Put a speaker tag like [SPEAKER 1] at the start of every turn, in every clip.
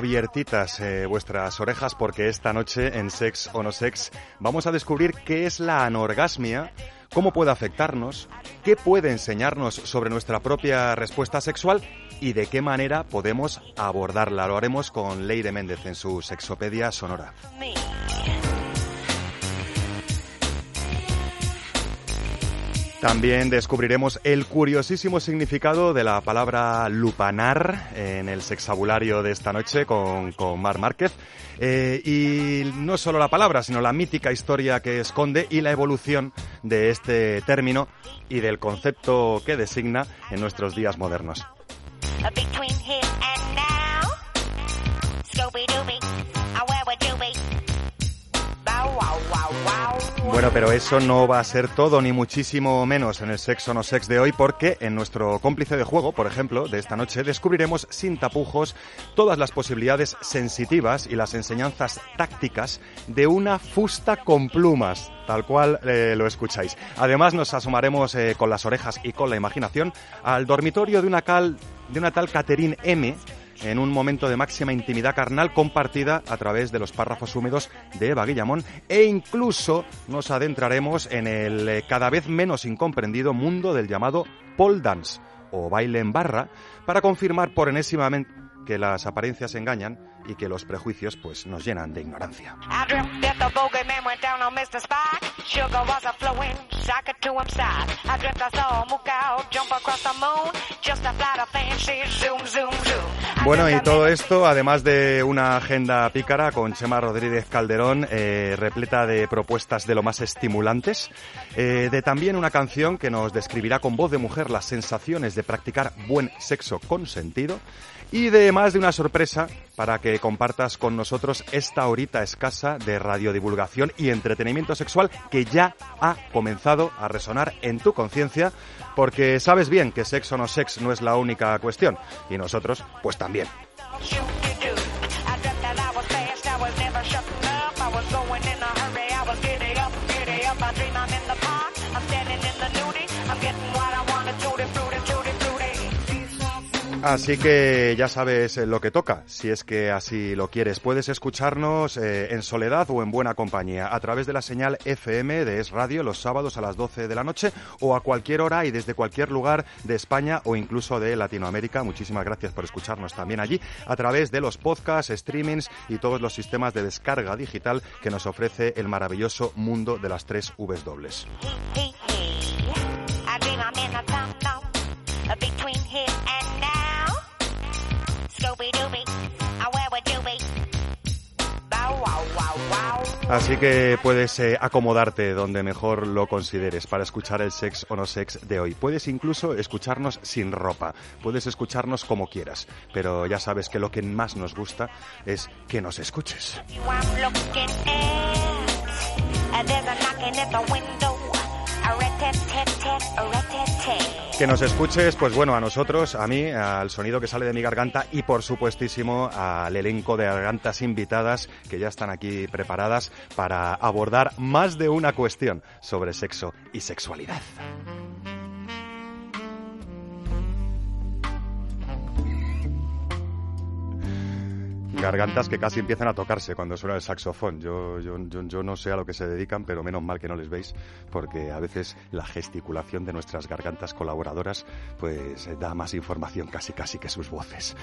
[SPEAKER 1] Abiertitas eh, vuestras orejas porque esta noche en Sex o No Sex vamos a descubrir qué es la anorgasmia, cómo puede afectarnos, qué puede enseñarnos sobre nuestra propia respuesta sexual y de qué manera podemos abordarla. Lo haremos con Leire Méndez en su Sexopedia Sonora. También descubriremos el curiosísimo significado de la palabra lupanar en el sexabulario de esta noche con, con Mar Márquez. Eh, y no solo la palabra, sino la mítica historia que esconde y la evolución de este término y del concepto que designa en nuestros días modernos. Bueno, pero eso no va a ser todo, ni muchísimo menos en el Sexo No Sex de hoy, porque en nuestro cómplice de juego, por ejemplo, de esta noche, descubriremos sin tapujos todas las posibilidades sensitivas y las enseñanzas tácticas de una fusta con plumas, tal cual eh, lo escucháis. Además, nos asomaremos eh, con las orejas y con la imaginación al dormitorio de una, cal, de una tal Catherine M., en un momento de máxima intimidad carnal compartida a través de los párrafos húmedos de Eva Guillamón. E incluso nos adentraremos en el eh, cada vez menos incomprendido mundo del llamado pole dance o baile en barra para confirmar por enésima que las apariencias engañan y que los prejuicios pues nos llenan de ignorancia. Bueno, y todo esto, además de una agenda pícara con Chema Rodríguez Calderón, eh, repleta de propuestas de lo más estimulantes, eh, de también una canción que nos describirá con voz de mujer las sensaciones de practicar buen sexo con sentido, y de más de una sorpresa para que compartas con nosotros esta horita escasa de radiodivulgación y entretenimiento sexual que ya ha comenzado a resonar en tu conciencia, porque sabes bien que sexo no sex no es la única cuestión, y nosotros pues también. Así que ya sabes eh, lo que toca, si es que así lo quieres. Puedes escucharnos eh, en soledad o en buena compañía a través de la señal FM de Es Radio los sábados a las 12 de la noche o a cualquier hora y desde cualquier lugar de España o incluso de Latinoamérica. Muchísimas gracias por escucharnos también allí a través de los podcasts, streamings y todos los sistemas de descarga digital que nos ofrece el maravilloso mundo de las tres Vs dobles. Así que puedes eh, acomodarte donde mejor lo consideres para escuchar el sex o no sex de hoy. Puedes incluso escucharnos sin ropa, puedes escucharnos como quieras, pero ya sabes que lo que más nos gusta es que nos escuches. Que nos escuches, pues bueno, a nosotros, a mí, al sonido que sale de mi garganta y por supuestísimo al elenco de gargantas invitadas que ya están aquí preparadas para abordar más de una cuestión sobre sexo y sexualidad. Gargantas que casi empiezan a tocarse cuando suena el saxofón. Yo, yo, yo, yo no sé a lo que se dedican, pero menos mal que no les veis, porque a veces la gesticulación de nuestras gargantas colaboradoras pues da más información casi casi que sus voces.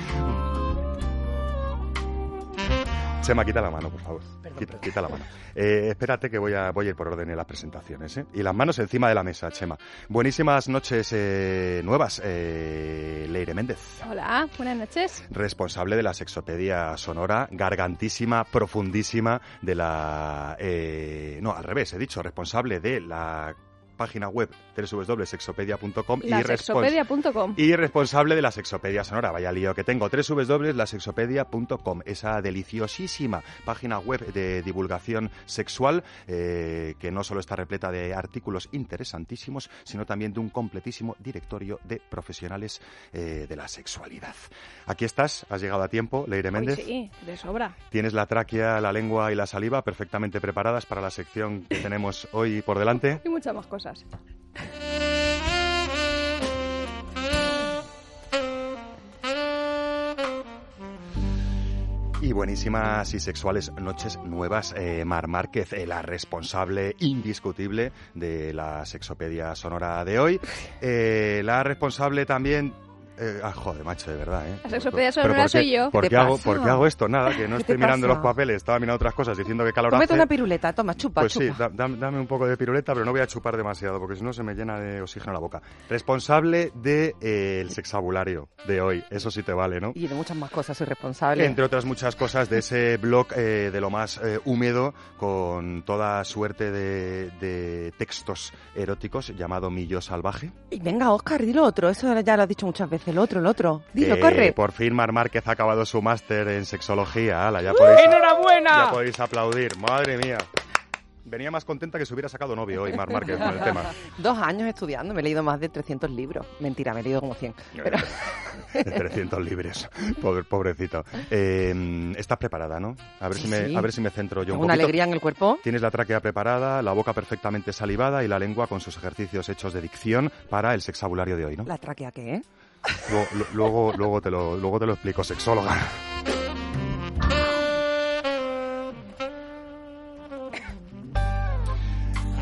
[SPEAKER 1] Chema, quita la mano, por favor. quita, quita la mano. Eh, espérate que voy a, voy a ir por orden en las presentaciones. ¿eh? Y las manos encima de la mesa, Chema. Buenísimas noches eh, nuevas, eh, Leire Méndez.
[SPEAKER 2] Hola, buenas noches.
[SPEAKER 1] Responsable de la sexopedia sonora, gargantísima, profundísima de la... eh, no, al revés, he dicho, responsable de la página web www.sexopedia.com y, respons- y responsable de la sexopedia sonora. Vaya lío que tengo. www.lasexopedia.com. Esa deliciosísima página web de divulgación sexual eh, que no solo está repleta de artículos interesantísimos, sino también de un completísimo directorio de profesionales eh, de la sexualidad. Aquí estás, has llegado a tiempo, Leire Méndez.
[SPEAKER 2] sí, de sobra.
[SPEAKER 1] Tienes la tráquea, la lengua y la saliva perfectamente preparadas para la sección que tenemos hoy por delante.
[SPEAKER 2] Y muchas más cosas.
[SPEAKER 1] Y buenísimas y sexuales noches nuevas, eh, Mar Márquez, eh, la responsable indiscutible de la sexopedia sonora de hoy. Eh, la responsable también... eh, ah, joder, macho, de verdad, ¿eh?
[SPEAKER 2] La sexopedia
[SPEAKER 1] Pero
[SPEAKER 2] sonora
[SPEAKER 1] ¿por qué-
[SPEAKER 2] soy yo.
[SPEAKER 1] ¿Por
[SPEAKER 3] ¿Qué
[SPEAKER 1] qué, hago? ¿Por qué hago esto? Nada, que no
[SPEAKER 3] ¿Qué
[SPEAKER 1] estoy mirando los papeles, estaba mirando otras cosas diciendo que calor
[SPEAKER 3] Cómete
[SPEAKER 1] hace.
[SPEAKER 3] una piruleta, toma, chupa,
[SPEAKER 1] Pues sí, da- dame un poco de piruleta, pero no voy a chupar demasiado, porque si no se me llena de oxígeno la boca. Responsable del de, eh, el sexabulario de hoy, eso sí te vale, ¿no?
[SPEAKER 3] Y de muchas más cosas soy responsable.
[SPEAKER 1] Entre otras muchas cosas de ese blog eh, de lo más eh, húmedo, con toda suerte de, de textos eróticos, llamado Millo Salvaje.
[SPEAKER 3] Y venga, Oscar, dilo otro. Eso ya lo has dicho muchas veces. El otro, el otro. Dilo,
[SPEAKER 1] Que
[SPEAKER 3] corre.
[SPEAKER 1] Por fin Mar Márquez ha acabado su máster en sexología. Ala, ya podéis,
[SPEAKER 3] ¡Enhorabuena!
[SPEAKER 1] ya podéis aplaudir. Madre mía. Venía más contenta que se hubiera sacado novio hoy, Mar Márquez, con el tema.
[SPEAKER 3] Dos años estudiando, me he leído más de 300 libros. Mentira, me he leído como 100. Pero...
[SPEAKER 1] De 300 libres, Pobre- pobrecito. Eh, Estás preparada, ¿no? A ver,
[SPEAKER 3] Sí,
[SPEAKER 1] si me,
[SPEAKER 3] sí.
[SPEAKER 1] a ver si me centro yo un
[SPEAKER 3] una
[SPEAKER 1] poquito.
[SPEAKER 3] alegría en el cuerpo.
[SPEAKER 1] Tienes la tráquea preparada, la boca perfectamente salivada y la lengua con sus ejercicios hechos de dicción para el sexabulario de hoy, ¿no?
[SPEAKER 3] ¿La tráquea qué, eh?
[SPEAKER 1] Luego, lu- luego, luego, te lo, luego te lo explico, sexóloga.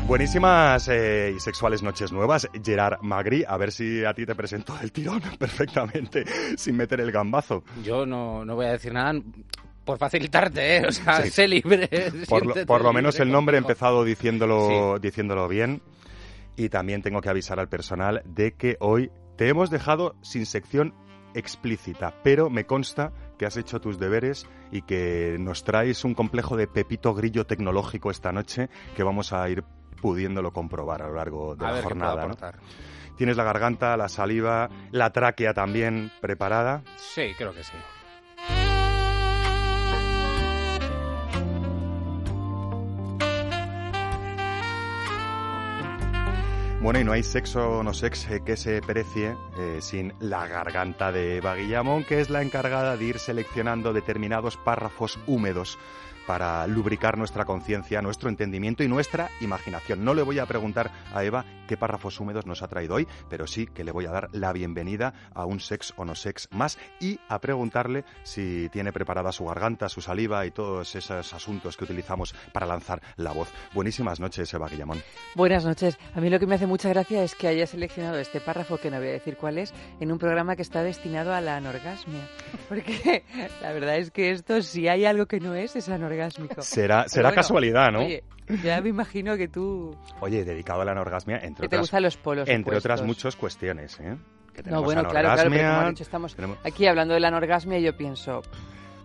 [SPEAKER 1] Buenísimas eh, y sexuales noches nuevas, Gerard Magri. A ver si a ti te presento el tirón perfectamente, sin meter el gambazo.
[SPEAKER 4] Yo no, no voy a decir nada por facilitarte, ¿eh? O sea,
[SPEAKER 1] Sí.
[SPEAKER 4] sé libre.
[SPEAKER 1] Por lo,
[SPEAKER 4] siéntete
[SPEAKER 1] por lo
[SPEAKER 4] libre
[SPEAKER 1] menos el nombre he empezado diciéndolo, diciéndolo bien. Y también tengo que avisar al personal de que hoy te hemos dejado sin sección explícita, pero me consta que has hecho tus deberes y que nos traes un complejo de pepito grillo tecnológico esta noche que vamos a ir pudiéndolo comprobar a lo largo de
[SPEAKER 4] A
[SPEAKER 1] la
[SPEAKER 4] ver qué puedo
[SPEAKER 1] jornada. Tienes la garganta, la saliva, la tráquea también preparada.
[SPEAKER 4] Sí, creo que sí.
[SPEAKER 1] Bueno, y no hay sexo no sex que se precie eh, sin la garganta de Eva que es la encargada de ir seleccionando determinados párrafos húmedos para lubricar nuestra conciencia, nuestro entendimiento y nuestra imaginación. No le voy a preguntar a Eva qué párrafos húmedos nos ha traído hoy, pero sí que le voy a dar la bienvenida a un sex o no sex más y a preguntarle si tiene preparada su garganta, su saliva y todos esos asuntos que utilizamos para lanzar la voz. Buenísimas noches, Eva Guillamón.
[SPEAKER 3] Buenas noches. A mí lo que me hace mucha gracia es que haya seleccionado este párrafo, que no voy a decir cuál es, en un programa que está destinado a la anorgasmia. Porque la verdad es que esto, si hay algo que no es, es anorgásmico.
[SPEAKER 1] Será, será
[SPEAKER 3] bueno,
[SPEAKER 1] casualidad, ¿no?
[SPEAKER 3] Oye, ya me imagino que tú
[SPEAKER 1] Oye, dedicado a la anorgasmia, entre
[SPEAKER 3] que te
[SPEAKER 1] otras,
[SPEAKER 3] gustan los polos
[SPEAKER 1] entre otras
[SPEAKER 3] opuestos.
[SPEAKER 1] muchas cuestiones, ¿eh? Que
[SPEAKER 3] No, bueno, claro, claro, pero como has dicho, estamos
[SPEAKER 1] tenemos-
[SPEAKER 3] aquí hablando de la anorgasmia y yo pienso,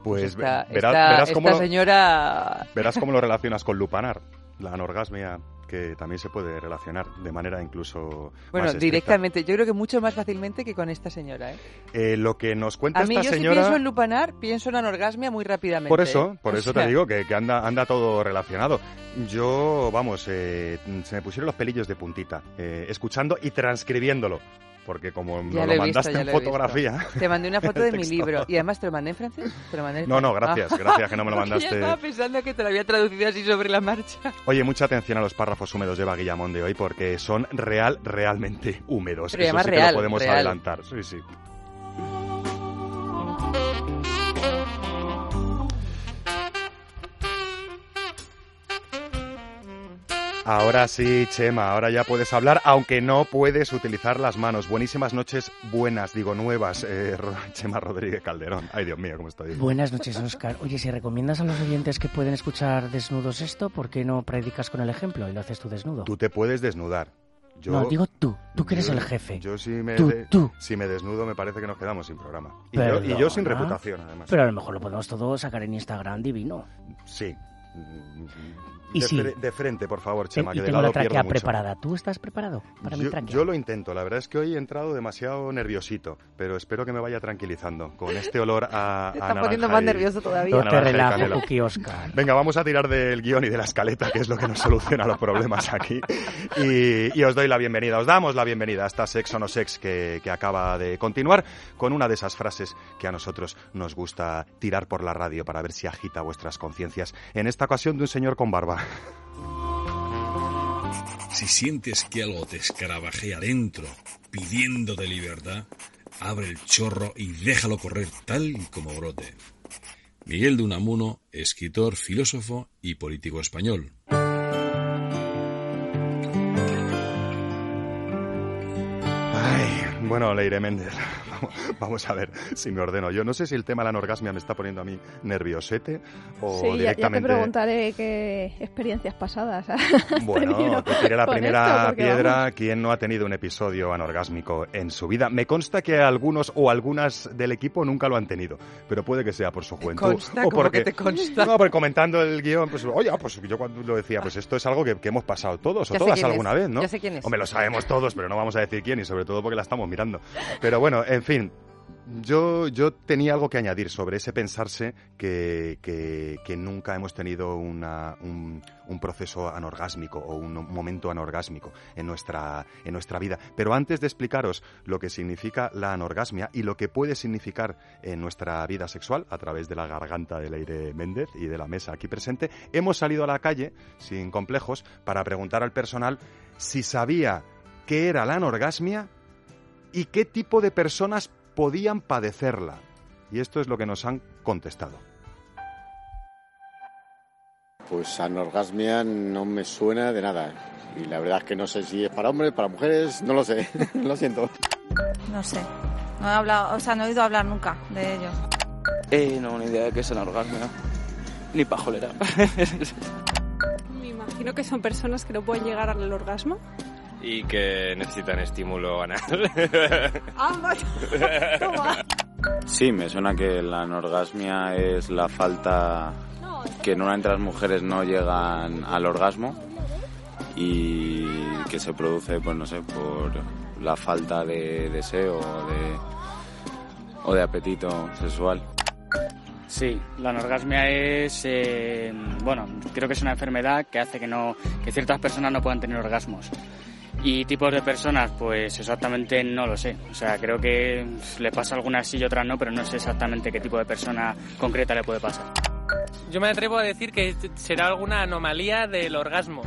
[SPEAKER 1] pues
[SPEAKER 3] esta,
[SPEAKER 1] verás,
[SPEAKER 3] esta-
[SPEAKER 1] verás
[SPEAKER 3] esta
[SPEAKER 1] cómo lo,
[SPEAKER 3] señora...
[SPEAKER 1] verás cómo lo relacionas con lupanar, la anorgasmia que también se puede relacionar de manera incluso
[SPEAKER 3] Bueno,
[SPEAKER 1] más
[SPEAKER 3] directamente, yo creo que mucho más fácilmente que con esta señora, ¿eh?
[SPEAKER 1] Eh, lo que nos cuenta
[SPEAKER 3] A mí
[SPEAKER 1] esta
[SPEAKER 3] yo si
[SPEAKER 1] señora...
[SPEAKER 3] pienso en lupanar, pienso en anorgasmia muy rápidamente.
[SPEAKER 1] Por eso,
[SPEAKER 3] ¿eh?
[SPEAKER 1] por
[SPEAKER 3] O
[SPEAKER 1] eso
[SPEAKER 3] sea,
[SPEAKER 1] te digo que, que anda, anda todo relacionado. Yo, vamos, eh, se me pusieron los pelillos de puntita, eh, escuchando y transcribiéndolo, porque como
[SPEAKER 3] Ya
[SPEAKER 1] nos
[SPEAKER 3] lo visto,
[SPEAKER 1] mandaste en
[SPEAKER 3] visto.
[SPEAKER 1] fotografía...
[SPEAKER 3] Te mandé una foto de mi libro y además te lo mandé en francés. ¿Te lo mandé en
[SPEAKER 1] No, no,
[SPEAKER 3] francés?
[SPEAKER 1] gracias,
[SPEAKER 3] Ah.
[SPEAKER 1] gracias que no me lo mandaste.
[SPEAKER 3] Estaba pensando que te lo había traducido así sobre la marcha.
[SPEAKER 1] Oye, mucha atención a los párrafos húmedos de Guillamón de hoy porque son real, realmente húmedos.
[SPEAKER 3] Pero
[SPEAKER 1] Eso sí que
[SPEAKER 3] real,
[SPEAKER 1] lo podemos
[SPEAKER 3] real.
[SPEAKER 1] adelantar. Sí, sí. Ahora sí, Chema, ahora ya puedes hablar, aunque no puedes utilizar las manos. Buenísimas noches, buenas, digo nuevas, eh, Chema Rodríguez Calderón. Ay, Dios mío, cómo estoy.
[SPEAKER 5] Buenas noches, Oscar. Oye, si recomiendas a los oyentes que pueden escuchar desnudos esto, ¿por qué no predicas con el ejemplo y lo haces tú desnudo?
[SPEAKER 1] Tú te puedes desnudar. Yo,
[SPEAKER 5] No, digo tú, tú que eres
[SPEAKER 1] yo-
[SPEAKER 5] el jefe.
[SPEAKER 1] Yo si me,
[SPEAKER 5] Tú,
[SPEAKER 1] de-
[SPEAKER 5] tú.
[SPEAKER 1] si me desnudo me parece que nos quedamos sin programa. Y, yo, y yo sin reputación, además.
[SPEAKER 5] Pero a lo mejor lo podemos todo sacar en Instagram divino.
[SPEAKER 1] Sí.
[SPEAKER 5] Y
[SPEAKER 1] de,
[SPEAKER 5] sí.
[SPEAKER 1] fre- de frente, por favor, Chema,
[SPEAKER 5] y
[SPEAKER 1] que de
[SPEAKER 5] tengo la
[SPEAKER 1] lado
[SPEAKER 5] tráquea
[SPEAKER 1] mucho.
[SPEAKER 5] preparada. ¿Tú estás preparado para mi
[SPEAKER 1] Yo,
[SPEAKER 5] tráquea?
[SPEAKER 1] yo lo intento, la verdad es que hoy he entrado demasiado nerviosito, pero espero que me vaya tranquilizando con este olor a,
[SPEAKER 3] Te
[SPEAKER 1] a
[SPEAKER 3] está poniendo más
[SPEAKER 1] y-
[SPEAKER 3] nervioso todavía.
[SPEAKER 5] No te relajo.
[SPEAKER 1] Venga, vamos a tirar del guion y de la escaleta, que es lo que nos soluciona los problemas aquí. Y, y os doy la bienvenida, os damos la bienvenida a esta Sex o No Sex que, que acaba de continuar con una de esas frases que a nosotros nos gusta tirar por la radio para ver si agita vuestras conciencias. En esta ocasión de un señor con barba.
[SPEAKER 6] Si sientes que algo te escarabajea dentro, pidiéndote libertad, abre el chorro y déjalo correr tal y como brote. Miguel de Unamuno, escritor, filósofo y político español.
[SPEAKER 1] Ay, bueno, Leire Méndez, vamos a ver si me ordeno. Yo no sé si el tema de la anorgasmia me está poniendo a mí nerviosete o
[SPEAKER 2] Sí, ya, ya te
[SPEAKER 1] directamente...
[SPEAKER 2] preguntaré qué experiencias pasadas has
[SPEAKER 1] Bueno, te tiré la primera piedra.
[SPEAKER 2] vamos,
[SPEAKER 1] ¿Quién no ha tenido un episodio anorgásmico en su vida? Me consta que algunos o algunas del equipo nunca lo han tenido, pero puede que sea por su juventud.
[SPEAKER 3] Consta,
[SPEAKER 1] o porque,
[SPEAKER 3] que te consta.
[SPEAKER 1] No, porque comentando el guion, pues, oye, pues yo cuando lo decía, pues esto es algo que, que hemos pasado todos o
[SPEAKER 3] Ya
[SPEAKER 1] todas
[SPEAKER 3] quién es,
[SPEAKER 1] alguna vez, ¿no?
[SPEAKER 3] ya sé quién es.
[SPEAKER 1] Hombre, lo sabemos todos, pero no vamos a decir quién y sobre todo porque la estamos mirando. Pero bueno, en fin. Yo, yo tenía algo que añadir sobre ese pensarse que nunca hemos tenido una- un, un proceso anorgásmico o un momento anorgásmico en nuestra, en nuestra vida. Pero antes de explicaros lo que significa la anorgasmia y lo que puede significar en nuestra vida sexual a través de la garganta de Leire Méndez y de la mesa aquí presente, hemos salido a la calle sin complejos para preguntar al personal si sabía qué era la anorgasmia y qué tipo de personas podían padecerla. Y esto es lo que nos han contestado.
[SPEAKER 7] Pues anorgasmia no me suena de nada. Y la verdad es que no sé si es para hombres, para mujeres, no lo sé. lo siento.
[SPEAKER 8] No sé. No he hablado, o sea, no he oído hablar nunca de ello.
[SPEAKER 9] Eh, no, ni idea de qué es el anorgasmia. Ni pajolera.
[SPEAKER 10] Me imagino que son personas que no pueden llegar al orgasmo.
[SPEAKER 11] Y que necesitan estímulo anal.
[SPEAKER 12] Sí, me suena que la anorgasmia es la falta que normalmente las mujeres no llegan al orgasmo y que se produce, pues no sé, por la falta de deseo o de, o de apetito sexual.
[SPEAKER 13] Sí, la anorgasmia es, eh, bueno, creo que es una enfermedad que hace que no, que ciertas personas no puedan tener orgasmos. Y tipos de personas, pues exactamente no lo sé. O sea, creo que le pasa algunas sí y otras no, pero no sé exactamente qué tipo de persona concreta le puede pasar.
[SPEAKER 14] Yo me atrevo a decir que será alguna anomalía del orgasmo.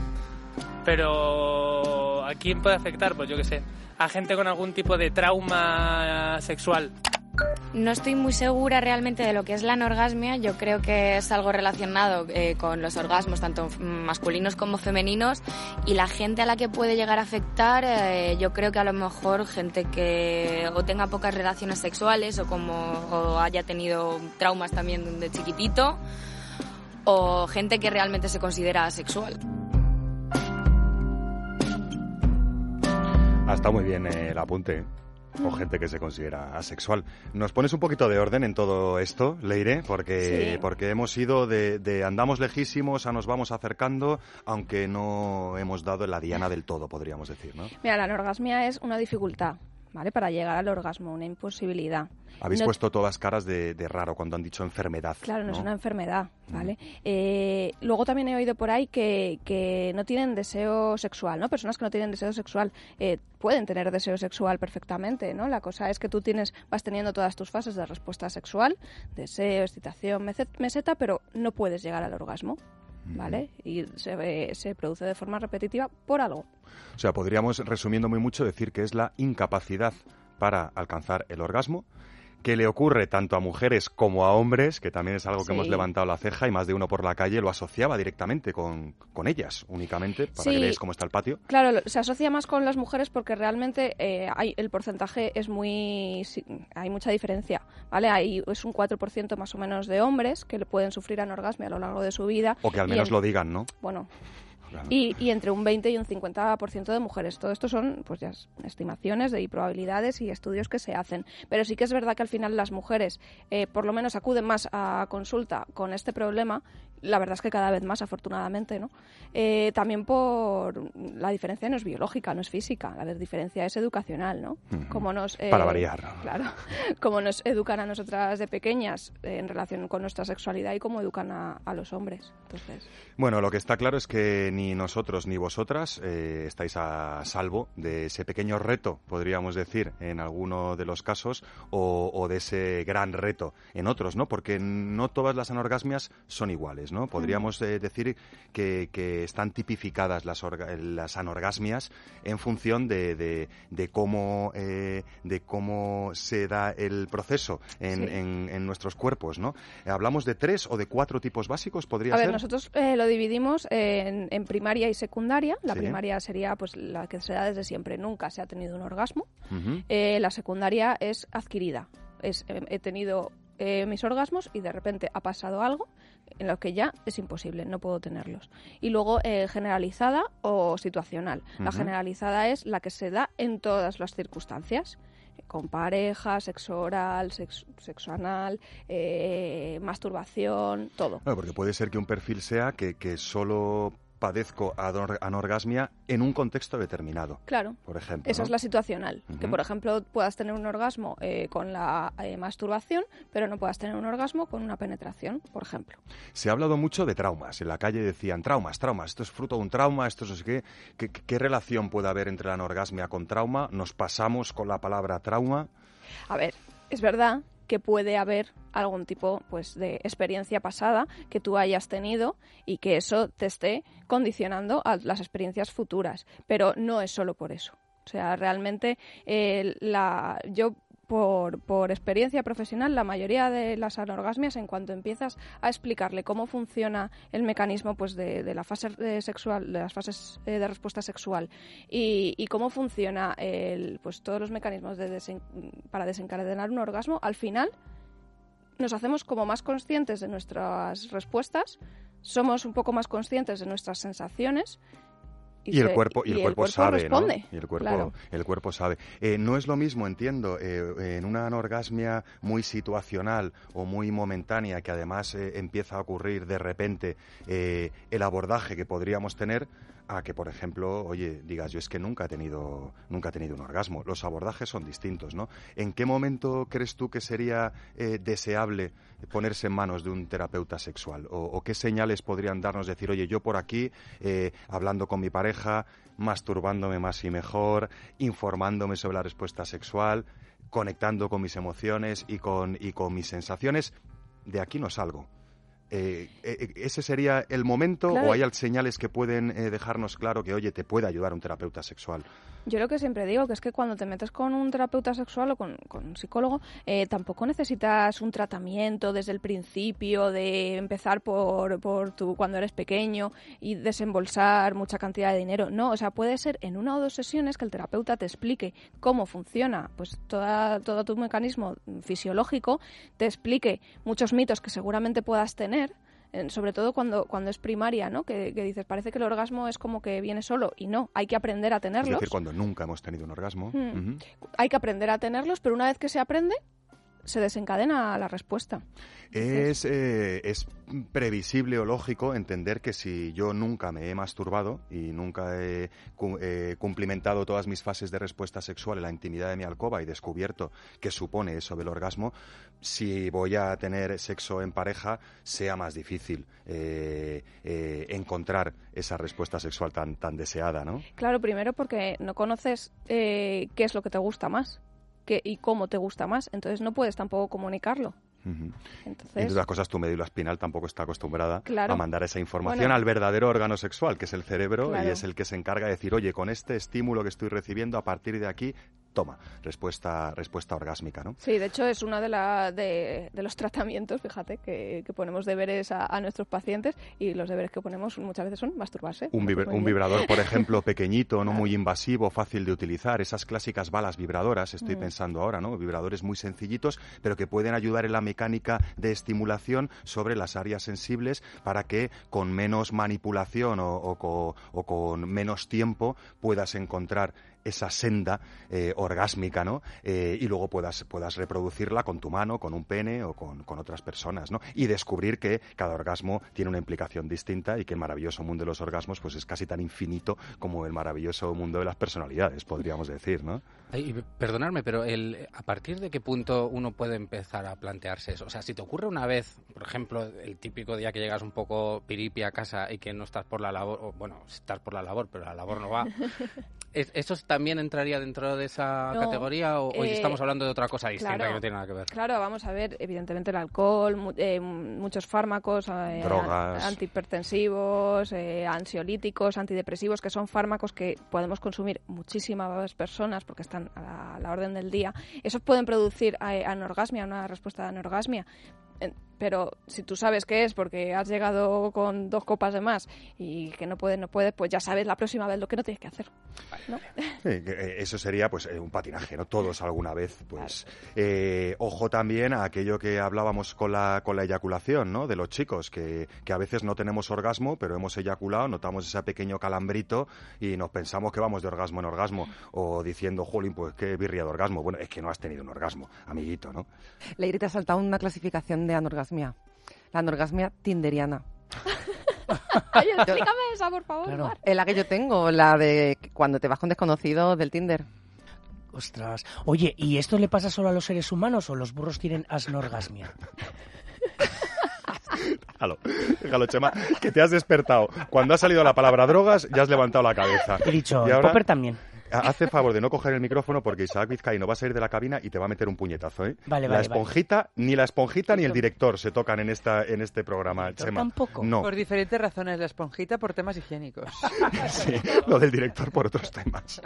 [SPEAKER 14] Pero ¿a quién puede afectar? Pues yo qué sé. A gente con algún tipo de trauma sexual.
[SPEAKER 15] No estoy muy segura realmente de lo que es la anorgasmia. Yo creo que es algo relacionado eh, con los orgasmos, tanto masculinos como femeninos. Y la gente a la que puede llegar a afectar, eh, yo creo que a lo mejor gente que o tenga pocas relaciones sexuales o, como, haya tenido traumas también de chiquitito. O gente que realmente se considera asexual.
[SPEAKER 1] Ha estado muy bien eh, el apunte. O gente que se considera asexual. ¿Nos pones un poquito de orden en todo esto, Leire? Porque,
[SPEAKER 2] Sí.
[SPEAKER 1] porque hemos ido de, de andamos lejísimos a nos vamos acercando, aunque no hemos dado en la diana del todo, podríamos decir, ¿no?
[SPEAKER 2] Mira, la anorgasmia es una dificultad, ¿vale? Para llegar al orgasmo, una imposibilidad.
[SPEAKER 1] Habéis
[SPEAKER 2] No-
[SPEAKER 1] puesto todas caras de, de raro cuando han dicho enfermedad.
[SPEAKER 2] Claro, no, es una enfermedad, ¿vale? Eh, luego también he oído por ahí que, que no tienen deseo sexual, ¿no? Personas que no tienen deseo sexual eh, pueden tener deseo sexual perfectamente, ¿no? La cosa es que tú tienes, vas teniendo todas tus fases de respuesta sexual, deseo, excitación, meseta, pero no puedes llegar al orgasmo, ¿vale? Y se, se produce de forma repetitiva por algo.
[SPEAKER 1] O sea, podríamos, resumiendo muy mucho, decir que es la incapacidad para alcanzar el orgasmo que le ocurre tanto a mujeres como a hombres, que también es algo que
[SPEAKER 2] Sí.
[SPEAKER 1] hemos levantado la ceja y más de uno por la calle lo asociaba directamente con, con ellas, únicamente, para
[SPEAKER 2] Sí.
[SPEAKER 1] que veáis cómo está el patio.
[SPEAKER 2] Claro, se asocia más con las mujeres porque realmente eh, hay, el porcentaje es muy... hay mucha diferencia, ¿vale? Hay, es un 4% más o menos de hombres que le pueden sufrir anorgasmia a lo largo de su vida.
[SPEAKER 1] O que al menos
[SPEAKER 2] en-
[SPEAKER 1] lo digan, ¿no?
[SPEAKER 2] Bueno,
[SPEAKER 1] Claro.
[SPEAKER 2] y, y entre un 20 y un 50% de mujeres. Todo esto son pues ya es- estimaciones y probabilidades y estudios que se hacen. Pero sí que es verdad que al final las mujeres eh, por lo menos acuden más a consulta con este problema. La verdad es que cada vez más, afortunadamente, ¿no? Eh, también por la diferencia no es biológica, no es física, la diferencia es educacional, ¿no? Como nos, eh,
[SPEAKER 1] Para variar.
[SPEAKER 2] Claro, como nos educan a nosotras de pequeñas eh, en relación con nuestra sexualidad y cómo educan a, a los hombres. Entonces,
[SPEAKER 1] Bueno, lo que está claro es que ni nosotros ni vosotras eh, estáis a salvo de ese pequeño reto, podríamos decir, en alguno de los casos, o, o de ese gran reto en otros, ¿no? Porque no todas las anorgasmias son iguales, ¿no? Podríamos eh, decir que, que están tipificadas las, orga- las anorgasmias en función de, de- de cómo, eh, de cómo se da el proceso en,
[SPEAKER 2] Sí.
[SPEAKER 1] en- en nuestros cuerpos, ¿no? ¿Hablamos de tres o de cuatro tipos básicos? ¿Podría
[SPEAKER 2] A ver,
[SPEAKER 1] ser?
[SPEAKER 2] nosotros eh, lo dividimos en, en primaria y secundaria. La
[SPEAKER 1] Sí.
[SPEAKER 2] primaria sería pues la que se da desde siempre, nunca se ha tenido un orgasmo. Eh, la secundaria es adquirida. Es, eh, he tenido eh, mis orgasmos y de repente ha pasado algo en lo que ya es imposible, no puedo tenerlos. Y luego eh, generalizada o situacional. La generalizada es la que se da en todas las circunstancias. Con pareja, sexo oral, sexo, sexo anal, eh, masturbación, todo.
[SPEAKER 1] Bueno, porque puede ser que un perfil sea que, que solo padezco anor- anorgasmia en un contexto determinado.
[SPEAKER 2] Claro.
[SPEAKER 1] Por ejemplo.
[SPEAKER 2] Esa
[SPEAKER 1] ¿no?
[SPEAKER 2] es la situacional. Que, por ejemplo, puedas tener un orgasmo eh, con la eh, masturbación, pero no puedas tener un orgasmo con una penetración, por ejemplo.
[SPEAKER 1] Se ha hablado mucho de traumas. En la calle decían traumas, traumas. Esto es fruto de un trauma, esto es no sé qué. ¿Qué, qué relación puede haber entre la anorgasmia con trauma? ¿Nos pasamos con la palabra trauma?
[SPEAKER 2] A ver, es verdad que puede haber algún tipo pues de experiencia pasada que tú hayas tenido y que eso te esté condicionando a las experiencias futuras, pero no es solo por eso. O sea, realmente eh, la, yo por, por experiencia profesional, la mayoría de las anorgasmias, en cuanto empiezas a explicarle cómo funciona el mecanismo pues, de, la fase sexual, de las fases eh, de respuesta sexual y, cómo funciona el, pues, todos los mecanismos de para desencadenar un orgasmo, al final nos hacemos como más conscientes de nuestras respuestas, somos un poco más conscientes de nuestras sensaciones
[SPEAKER 1] Y, el cuerpo, y el cuerpo, sabe,
[SPEAKER 2] responde.
[SPEAKER 1] ¿no? Y el cuerpo,
[SPEAKER 2] Claro.
[SPEAKER 1] el cuerpo sabe. Eh, no es lo mismo, entiendo, eh, en una anorgasmia muy situacional o muy momentánea, que además eh, empieza a ocurrir de repente, eh, el abordaje que podríamos tener a que, por ejemplo, oye, digas, yo es que nunca he tenido, nunca he tenido un orgasmo. Los abordajes son distintos, ¿no? ¿En qué momento crees tú que sería eh, deseable ponerse en manos de un terapeuta sexual? ¿O, qué señales podrían darnos decir, oye, yo por aquí, eh, hablando con mi pareja, masturbándome más y mejor, informándome sobre la respuesta sexual, conectando con mis emociones y con, y con mis sensaciones, de aquí no salgo. Eh, eh, ¿Ese sería el momento
[SPEAKER 2] Claro.
[SPEAKER 1] o hay al- señales que pueden eh, dejarnos claro que, oye, te puede ayudar un terapeuta sexual?
[SPEAKER 2] Yo lo que siempre digo, que es que cuando te metes con un terapeuta sexual o con, con un psicólogo, eh, tampoco necesitas un tratamiento desde el principio, de empezar por, por tu, cuando eres pequeño y desembolsar mucha cantidad de dinero. No, o sea, puede ser en una o dos sesiones que el terapeuta te explique cómo funciona pues toda, todo tu mecanismo fisiológico, te explique muchos mitos que seguramente puedas tener en- sobre todo cuando, cuando es primaria, ¿no? Que, que dices, parece que el orgasmo es como que viene solo y no, hay que aprender a
[SPEAKER 1] Es
[SPEAKER 2] tenerlos.
[SPEAKER 1] decir, cuando nunca hemos tenido un orgasmo.
[SPEAKER 2] Mm.
[SPEAKER 1] Ujú.
[SPEAKER 2] Hay que aprender a tenerlos, pero una vez que se aprende, se desencadena la respuesta.
[SPEAKER 1] Es, eh, es previsible o lógico entender que si yo nunca me he masturbado y nunca he cu- eh, cumplimentado todas mis fases de respuesta sexual en la intimidad de mi alcoba y descubierto qué supone eso del orgasmo, si voy a tener sexo en pareja, sea más difícil eh, eh, encontrar esa respuesta sexual tan, tan deseada, ¿no?
[SPEAKER 2] Claro, primero porque no conoces eh, qué es lo que te gusta más qué, y cómo te gusta más, entonces no puedes tampoco comunicarlo. Entonces,
[SPEAKER 1] Entre otras cosas, tu médula espinal tampoco está acostumbrada
[SPEAKER 2] Claro.
[SPEAKER 1] a mandar esa información
[SPEAKER 2] Bueno.
[SPEAKER 1] al verdadero órgano sexual, que es el cerebro,
[SPEAKER 2] Claro.
[SPEAKER 1] y es el que se encarga de decir, oye, con este estímulo que estoy recibiendo, a partir de aquí toma, respuesta, respuesta orgásmica, ¿no?
[SPEAKER 2] Sí, de hecho es uno de, la, de, de los tratamientos, fíjate, que, que ponemos deberes a, a, nuestros pacientes y los deberes que ponemos muchas veces son masturbarse.
[SPEAKER 1] Un, vibra, un vibrador, por ejemplo, pequeñito, no muy invasivo, fácil de utilizar, esas clásicas balas vibradoras, estoy mm. pensando ahora, ¿no? Vibradores muy sencillitos, pero que pueden ayudar en la mecánica de estimulación sobre las áreas sensibles para que con menos manipulación o, o, o, o con menos tiempo puedas encontrar esa senda eh, orgásmica, ¿no? Eh, y luego puedas, puedas reproducirla con tu mano, con un pene o con, con, otras personas, ¿no? Y descubrir que cada orgasmo tiene una implicación distinta y que el maravilloso mundo de los orgasmos pues es casi tan infinito como el maravilloso mundo de las personalidades, podríamos decir, ¿no?
[SPEAKER 4] Ay, perdonadme, pero el, ¿a partir de qué punto uno puede empezar a plantearse eso? O sea, si te ocurre una vez, por ejemplo, el típico día que llegas un poco piripi a casa y que no estás por la labor, o, bueno, estás por la labor, pero la labor no va, ¿eso también entraría dentro de esa
[SPEAKER 2] No,
[SPEAKER 4] categoría o, o
[SPEAKER 2] eh,
[SPEAKER 4] estamos hablando de otra cosa distinta
[SPEAKER 2] claro.
[SPEAKER 4] que no tiene nada que ver?
[SPEAKER 2] Claro, vamos a ver, evidentemente el alcohol, mu- eh, muchos fármacos, eh,
[SPEAKER 1] Drogas.
[SPEAKER 2] an- antihipertensivos, eh, ansiolíticos, antidepresivos, que son fármacos que podemos consumir muchísimas personas porque están a la, a la orden del día. Esos pueden producir eh, anorgasmia, una respuesta de anorgasmia. Pero si tú sabes qué es porque has llegado con dos copas de más y que no puedes, no puedes, pues ya sabes la próxima vez lo que no tienes que hacer. ¿no?
[SPEAKER 1] Sí, eh, eso sería pues eh, un patinaje, ¿no? Todos alguna vez, pues. Eh, ojo también a aquello que hablábamos con la, con la eyaculación, ¿no? De los chicos, que, que a veces no tenemos orgasmo, pero hemos eyaculado, notamos ese pequeño calambrito y nos pensamos que vamos de orgasmo en orgasmo. O diciendo, jolín, pues qué birria de orgasmo. Bueno, es que no has tenido un orgasmo, amiguito, ¿no?
[SPEAKER 16] Leire te ha saltado una clasificación de anorgasmia. La anorgasmia tinderiana.
[SPEAKER 2] Oye, explícame esa, por favor. Mar.
[SPEAKER 16] Es la que yo tengo, la de cuando te vas con desconocidos del Tinder.
[SPEAKER 5] Ostras. Oye, ¿y esto le pasa solo a los seres humanos o los burros tienen asnorgasmia?
[SPEAKER 1] Déjalo, déjalo, Chema, que te has despertado. Cuando ha salido la palabra drogas, ya has levantado la cabeza.
[SPEAKER 5] He dicho,
[SPEAKER 1] Y
[SPEAKER 5] el
[SPEAKER 1] ahora-
[SPEAKER 5] popper también.
[SPEAKER 1] Hace favor de no coger el micrófono porque Isaac Vizcaíno va a salir de la cabina y te va a meter un puñetazo, ¿eh?
[SPEAKER 5] Vale,
[SPEAKER 1] la
[SPEAKER 5] vale,
[SPEAKER 1] esponjita, ni la esponjita ni el director se tocan en esta en este programa, Chema.
[SPEAKER 3] Tampoco.
[SPEAKER 1] No,
[SPEAKER 3] Por diferentes razones. La esponjita por temas higiénicos.
[SPEAKER 1] sí, lo del director por otros temas.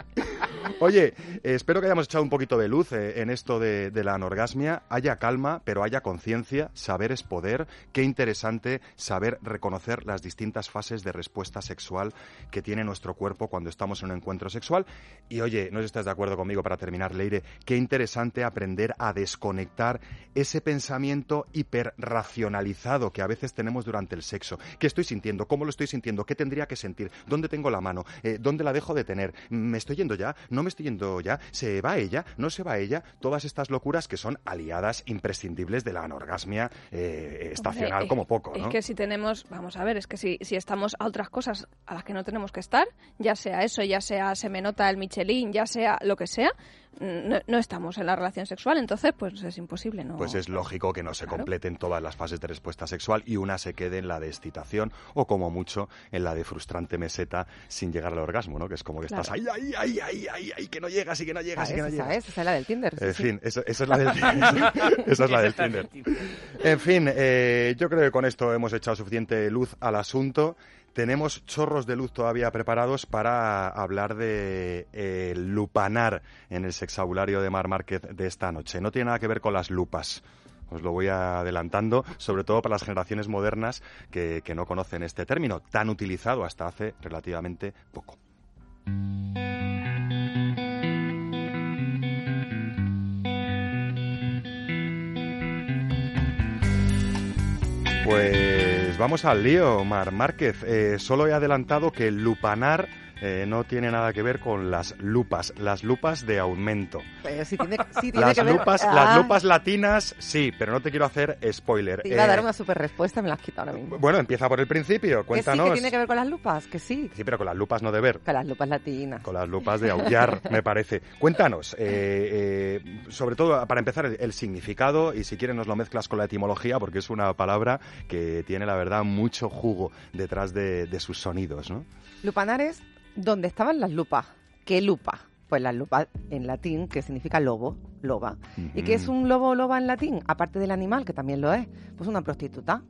[SPEAKER 1] Oye, eh, espero que hayamos echado un poquito de luz eh, en esto de, de la anorgasmia. Haya calma, pero haya conciencia. Saber es poder. Qué interesante saber reconocer las distintas fases de respuesta sexual que tiene nuestro cuerpo cuando estamos en un encuentro sexual. Y oye, no sé si estás de acuerdo conmigo para terminar, Leire, qué interesante aprender a desconectar ese pensamiento hiperracionalizado que a veces tenemos durante el sexo. ¿Qué estoy sintiendo? ¿Cómo lo estoy sintiendo? ¿Qué tendría que sentir? ¿Dónde tengo la mano? Eh, ¿Dónde la dejo de tener? ¿Me estoy yendo ya? ¿No me estoy yendo ya? ¿Se va ella? ¿No se va ella? Todas estas locuras que son aliadas imprescindibles de la anorgasmia eh, estacional
[SPEAKER 2] Hombre,
[SPEAKER 1] como poco,
[SPEAKER 2] Es que si tenemos, vamos a ver, es que si, si estamos a otras cosas a las que no tenemos que estar, ya sea eso, ya sea se me nota el Michelin, ya sea lo que sea, no, no estamos en la relación sexual, entonces pues es imposible, ¿no?
[SPEAKER 1] Pues es lógico que no se completen todas las fases de respuesta sexual y una se quede en la de excitación o como mucho en la de frustrante meseta sin llegar al orgasmo, ¿no? Que es como que
[SPEAKER 16] Claro.
[SPEAKER 1] estás ahí, ahí, ahí, ahí, ahí, ahí, que no llegas y que no llegas y que no llegas.
[SPEAKER 16] ¿Sabes? Esa es la del Tinder. sí,
[SPEAKER 1] En
[SPEAKER 16] sí.
[SPEAKER 1] fin, eso, esa es la del Tinder. Esa es la del Tinder. En fin, eh, yo creo que con esto hemos echado suficiente luz al asunto. Tenemos chorros de luz todavía preparados para hablar de eh, lupanar en el sexabulario de Mar Márquez de esta noche. No tiene nada que ver con las lupas. Os lo voy adelantando, sobre todo para las generaciones modernas que, que no conocen este término, tan utilizado hasta hace relativamente poco. Pues vamos al lío, Mar Márquez. Eh, solo he adelantado que lupanar eh, no tiene nada que ver con las lupas, las lupas de aumento.
[SPEAKER 16] Pero sí tiene, sí tiene
[SPEAKER 1] Las
[SPEAKER 16] que ver-
[SPEAKER 1] lupas,
[SPEAKER 16] Ah,
[SPEAKER 1] las lupas latinas, sí, pero no te quiero hacer spoiler.
[SPEAKER 16] Te iba a dar
[SPEAKER 1] Eh,
[SPEAKER 16] una super respuesta, me la has quitado ahora mismo.
[SPEAKER 1] Bueno, empieza por el principio,
[SPEAKER 16] Que sí,
[SPEAKER 1] cuéntanos.
[SPEAKER 16] que tiene que ver con las lupas, que sí.
[SPEAKER 1] Sí, pero con las lupas no de ver.
[SPEAKER 16] Con las lupas latinas.
[SPEAKER 1] Con las lupas de aullar, me parece. Cuéntanos, eh, sobre todo para empezar, el, el significado y si quieres nos lo mezclas con la etimología porque es una palabra que tiene, la verdad, mucho jugo detrás de, de sus sonidos, ¿no?
[SPEAKER 16] Lupanares, ¿dónde estaban las lupas? ¿Qué lupa? Pues las lupas en latín, que significa lobo, loba. ¿Y qué es un lobo o loba en latín? Aparte del animal, que también lo es, pues una prostituta.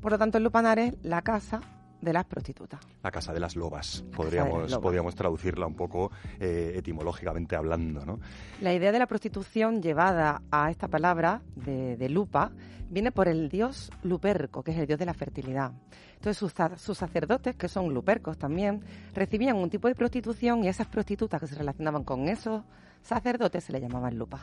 [SPEAKER 16] Por lo tanto, en Lupanares, la casa de las prostitutas.
[SPEAKER 1] La casa de las lobas,
[SPEAKER 16] de
[SPEAKER 1] podríamos,
[SPEAKER 16] las lobas.
[SPEAKER 1] podríamos traducirla un poco eh, etimológicamente hablando, ¿no?
[SPEAKER 16] La idea de la prostitución llevada a esta palabra de, de lupa viene por el dios Luperco, que es el dios de la fertilidad. Entonces sus, sus sacerdotes, que son lupercos también, recibían un tipo de prostitución y esas prostitutas que se relacionaban con esos sacerdotes se le llamaban lupas.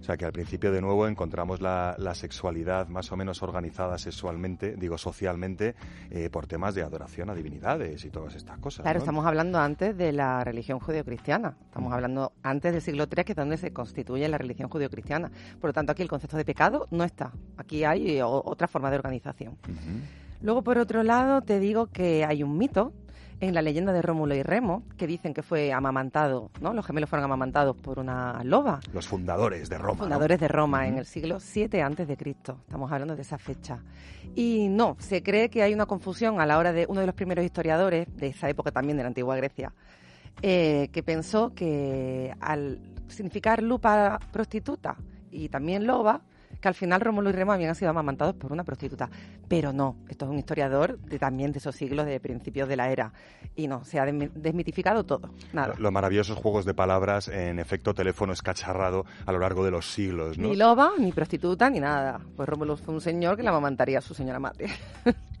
[SPEAKER 1] O sea que al principio de nuevo encontramos la, la sexualidad más o menos organizada sexualmente, digo socialmente, eh, por temas de adoración a divinidades y todas estas cosas.
[SPEAKER 16] Claro,
[SPEAKER 1] ¿no?
[SPEAKER 16] estamos hablando antes de la religión judeocristiana. Estamos hablando antes del siglo III, que es donde se constituye la religión judeocristiana. Por lo tanto, aquí el concepto de pecado no está. Aquí hay o- otra forma de organización. Luego, por otro lado, te digo que hay un mito en la leyenda de Rómulo y Remo que dicen que fue amamantado, ¿no? Los gemelos fueron amamantados por una loba.
[SPEAKER 1] Los fundadores de Roma.
[SPEAKER 16] Fundadores de Roma en el siglo 7 antes de Cristo. Estamos hablando de esa fecha. Y no, se cree que hay una confusión a la hora de uno de los primeros historiadores de esa época también de la antigua Grecia, eh, que pensó que al significar lupa prostituta y también loba, que al final Rómulo y Remo habían sido amamantados por una prostituta. Pero no, esto es un historiador de, también de esos siglos de principios de la era. Y no, se ha desmi- desmitificado todo. Nada.
[SPEAKER 1] Los maravillosos juegos de palabras en efecto teléfono escacharrado a lo largo de los siglos, ¿no?
[SPEAKER 16] Ni loba, ni prostituta, ni nada. Pues Rómulo fue un señor que la amamantaría a su señora madre.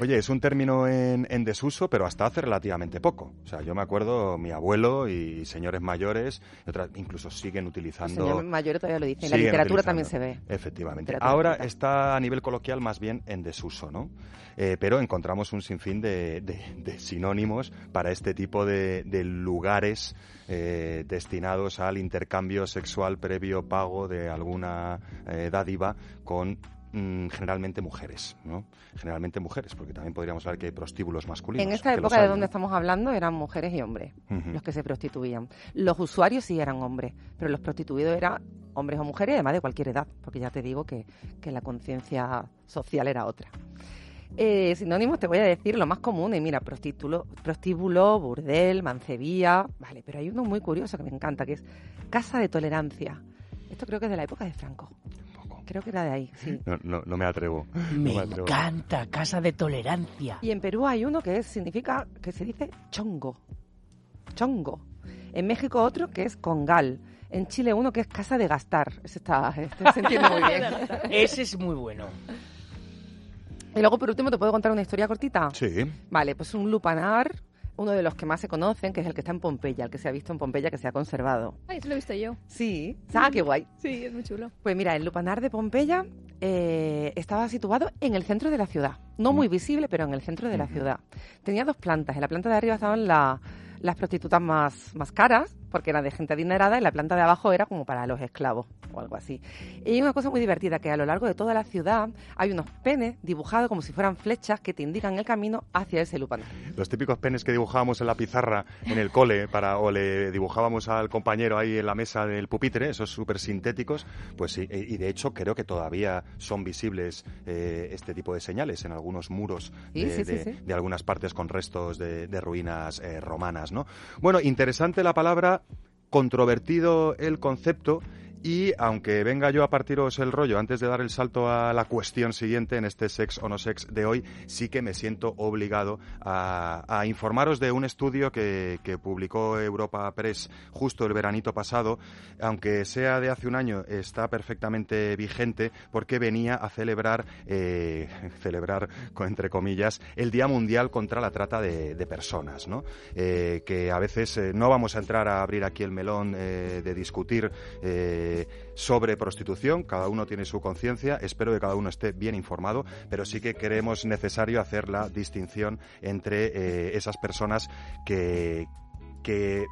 [SPEAKER 1] Oye, es un término en, en desuso, pero hasta hace relativamente poco. O sea, yo me acuerdo, mi abuelo y señores mayores, otras, incluso siguen utilizando...
[SPEAKER 16] señores mayores todavía lo dicen. En la literatura también se ve.
[SPEAKER 1] Efectivamente. Ahora está a nivel coloquial más bien en desuso, ¿no? Eh, pero encontramos un sinfín de, de- de sinónimos para este tipo de, de lugares eh, destinados al intercambio sexual previo pago de alguna eh, dádiva con mm, generalmente mujeres, ¿no? Generalmente mujeres, porque también podríamos hablar que hay prostíbulos masculinos.
[SPEAKER 16] En esta época de donde estamos hablando eran mujeres y hombres los que se prostituían. Los usuarios sí eran hombres, pero los prostituidos eran hombres o mujeres, además de cualquier edad, porque ya te digo que, que la conciencia social era otra. Eh, sinónimos te voy a decir lo más común, y mira, prostíbulo, prostíbulo, burdel, mancebía, vale, pero hay uno muy curioso que me encanta, que es casa de tolerancia. Esto creo que es de la época de Franco. Creo que era de ahí, sí.
[SPEAKER 1] No, no, no me atrevo. no
[SPEAKER 5] Me
[SPEAKER 1] atrevo.
[SPEAKER 5] encanta, casa de tolerancia.
[SPEAKER 16] Y en Perú hay uno que es- significa, que se dice chongo. Chongo. En México otro que es congal. En Chile uno que es casa de gastar. Ese está, este se entiende muy bien.
[SPEAKER 5] Ese es muy bueno.
[SPEAKER 16] Y luego por último te puedo contar una historia cortita.
[SPEAKER 1] Sí.
[SPEAKER 16] Vale, pues un lupanar, uno de los que más se conocen, que es el que está en Pompeya, el que se ha visto en Pompeya, que se ha conservado.
[SPEAKER 2] Ay, eso lo he visto yo.
[SPEAKER 16] Sí. Ah, qué guay.
[SPEAKER 2] Sí, es muy chulo.
[SPEAKER 16] Pues mira, el lupanar de Pompeya eh, estaba situado en el centro de la ciudad. No muy visible, pero en el centro de la ciudad. Tenía dos plantas. En la planta de arriba estaban la- las prostitutas más, más caras, porque eran de gente adinerada, y la planta de abajo era como para los esclavos o algo así. Y hay una cosa muy divertida, que a lo largo de toda la ciudad hay unos penes dibujados como si fueran flechas que te indican el camino hacia ese lupanar.
[SPEAKER 1] Los típicos penes que dibujábamos en la pizarra en el cole para o le dibujábamos al compañero ahí en la mesa del pupitre, esos súper sintéticos, pues sí, y de hecho creo que todavía son visibles eh, este tipo de señales en algunos muros de,
[SPEAKER 16] sí, sí,
[SPEAKER 1] de-
[SPEAKER 16] sí.
[SPEAKER 1] de algunas partes con restos de, de ruinas eh, romanas, ¿no? Bueno, interesante la palabra, controvertido el concepto y aunque venga yo a partiros el rollo antes de dar el salto a la cuestión siguiente en este sex o no sex de hoy, sí que me siento obligado a, a informaros de un estudio que, que publicó Europa Press justo el veranito pasado, aunque sea de hace un año, está perfectamente vigente porque venía a celebrar, eh, celebrar entre comillas, el Día Mundial contra la Trata de, Personas, ¿no? Eh, que a veces eh, no vamos a entrar a abrir aquí el melón eh, de discutir sobre prostitución, cada uno tiene su conciencia, espero que cada uno esté bien informado, pero sí que creemos necesario hacer la distinción entre eh, esas personas que, que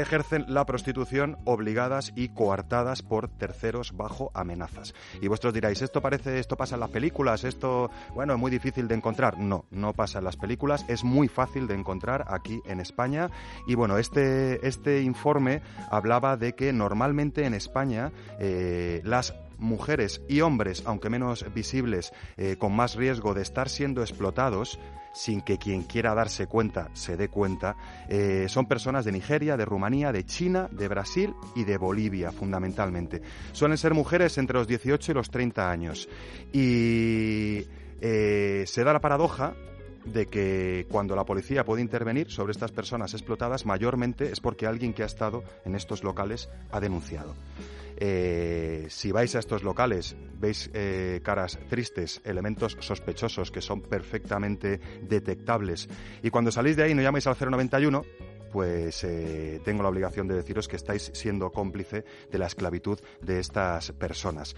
[SPEAKER 1] ejercen la prostitución obligadas y coartadas por terceros bajo amenazas. Y vosotros diréis, esto parece, esto pasa en las películas, esto, bueno, es muy difícil de encontrar. No, no pasa en las películas, es muy fácil de encontrar aquí en España. Y bueno, este, este informe hablaba de que normalmente en España eh, las mujeres y hombres, aunque menos visibles, eh, con más riesgo de estar siendo explotados, sin que quien quiera darse cuenta se dé cuenta, eh, son personas de Nigeria, de Rumanía, de China, de Brasil y de Bolivia, fundamentalmente. Suelen ser mujeres entre los 18 y los 30 años. Y eh, se da la paradoja de que cuando la policía puede intervenir sobre estas personas explotadas, mayormente es porque alguien que ha estado en estos locales ha denunciado. Eh, si vais a estos locales, veis eh, caras tristes, elementos sospechosos que son perfectamente detectables, y cuando salís de ahí no llamáis al 091, pues eh, tengo la obligación de deciros que estáis siendo cómplice de la esclavitud de estas personas.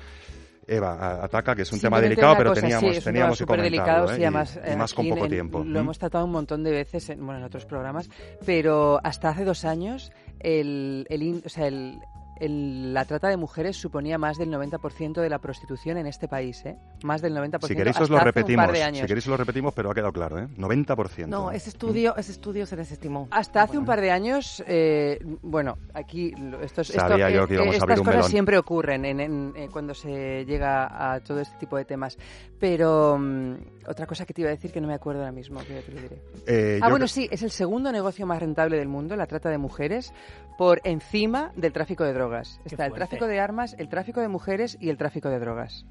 [SPEAKER 1] Eva, ataca, que es un tema delicado, pero
[SPEAKER 3] cosa,
[SPEAKER 1] teníamos,
[SPEAKER 3] sí,
[SPEAKER 1] teníamos que comentarlo, ¿eh?
[SPEAKER 3] sí,
[SPEAKER 1] Y-
[SPEAKER 3] además,
[SPEAKER 1] y, más con poco
[SPEAKER 3] en-
[SPEAKER 1] tiempo.
[SPEAKER 3] Lo
[SPEAKER 1] ¿Mm?
[SPEAKER 3] hemos tratado un montón de veces en, bueno, en otros programas, pero hasta hace dos años el, el, o sea, el- el- la trata de mujeres suponía más del 90% de la prostitución en este país, ¿eh? Más del 90%.
[SPEAKER 1] Si queréis os lo repetimos, si queréis os lo repetimos, pero ha quedado claro, ¿eh? 90%.
[SPEAKER 16] No, ese estudio, ese estudio se desestimó.
[SPEAKER 3] Hasta hace un par de años, eh, bueno, aquí estos, esto-
[SPEAKER 1] Sabía yo que íbamos a
[SPEAKER 3] estas
[SPEAKER 1] abrir un
[SPEAKER 3] cosas
[SPEAKER 1] melón.
[SPEAKER 3] siempre ocurren en- en- eh, cuando se llega a todo este tipo de temas. Pero mm, otra cosa que te iba a decir que no me acuerdo ahora mismo, que ya te lo diré.
[SPEAKER 1] Eh,
[SPEAKER 3] ah, bueno, sí, es el segundo negocio más rentable del mundo, la trata de mujeres, por encima del tráfico de drogas. Está el tráfico de armas, el tráfico de mujeres y el tráfico de drogas.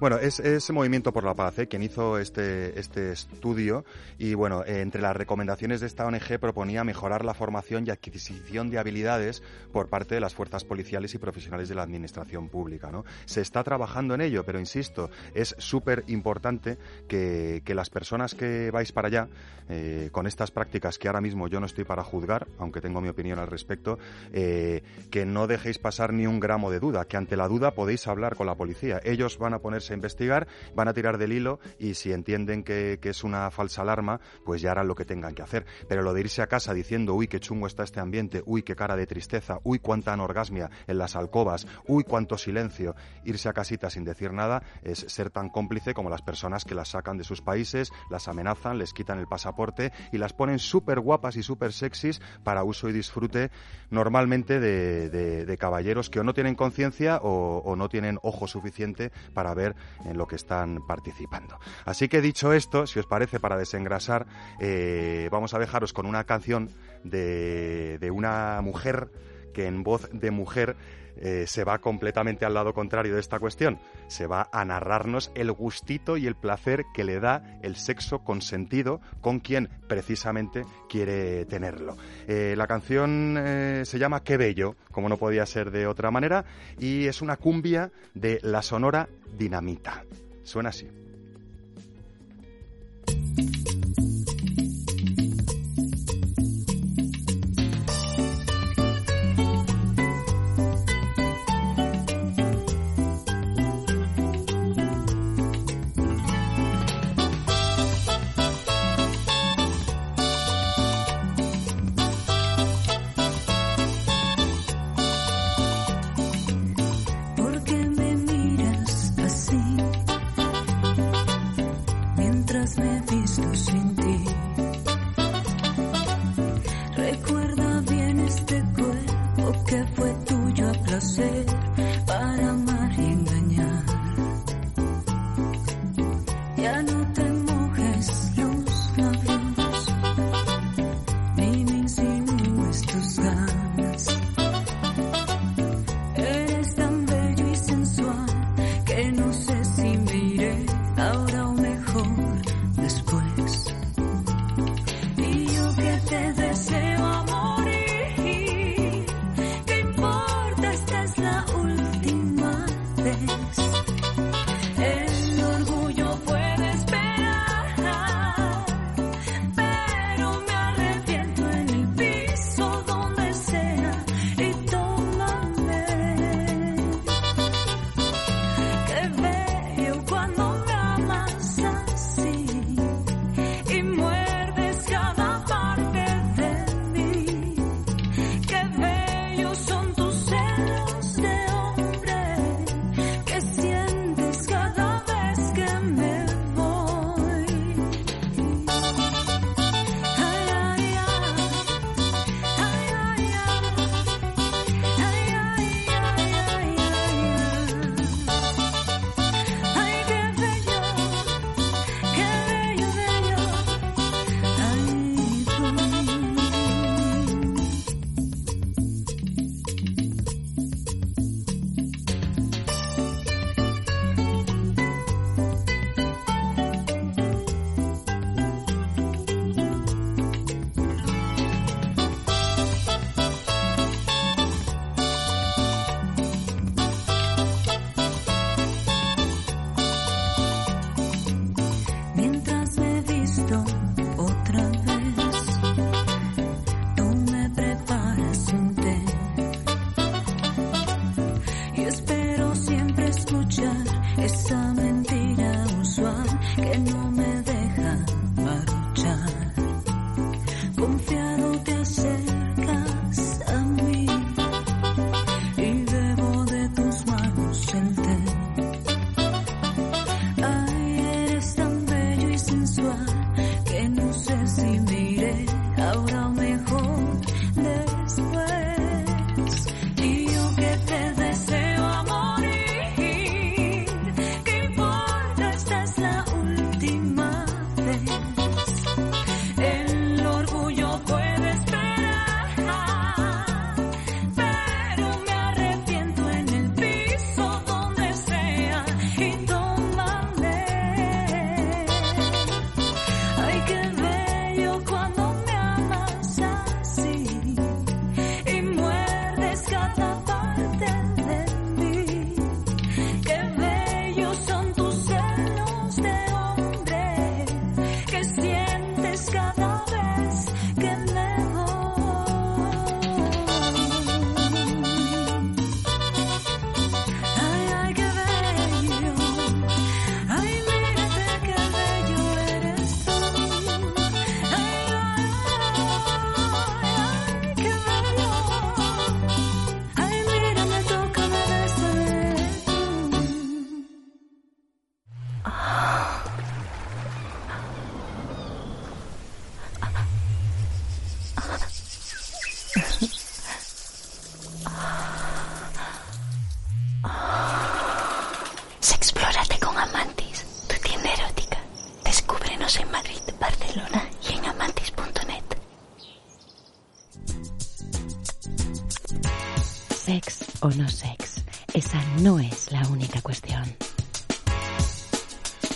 [SPEAKER 1] Bueno, es, es Movimiento por la Paz ¿eh? quien hizo este, este estudio y bueno, eh, entre las recomendaciones de esta ONG proponía mejorar la formación y adquisición de habilidades por parte de las fuerzas policiales y profesionales de la administración pública. ¿no? Se está trabajando en ello, pero insisto, es súper importante que, que las personas que vais para allá eh, con estas prácticas que ahora mismo yo no estoy para juzgar, aunque tengo mi opinión al respecto, eh, que no dejéis pasar ni un gramo de duda, que ante la duda podéis hablar con la policía. Ellos van a ponerse a investigar, van a tirar del hilo y si entienden que, que es una falsa alarma, pues ya harán lo que tengan que hacer. Pero lo de irse a casa diciendo, uy, qué chungo está este ambiente, uy, qué cara de tristeza, uy, cuánta anorgasmia en las alcobas, uy, cuánto silencio, irse a casita sin decir nada es ser tan cómplice como las personas que las sacan de sus países, las amenazan, les quitan el pasaporte y las ponen súper guapas y súper sexys para uso y disfrute normalmente de, de- caballeros que o no tienen conciencia o, o no tienen ojo suficiente para ver en lo que están participando. Así que dicho esto, si os parece, para desengrasar, eh, vamos a dejaros con una canción de, de una mujer que en voz de mujer eh, se va completamente al lado contrario de esta cuestión. Se va a narrarnos el gustito y el placer que le da el sexo consentido con quien precisamente quiere tenerlo. Eh, la canción eh, se llama Qué bello, como no podía ser de otra manera, y es una cumbia de la sonora Dinamita. Suena así.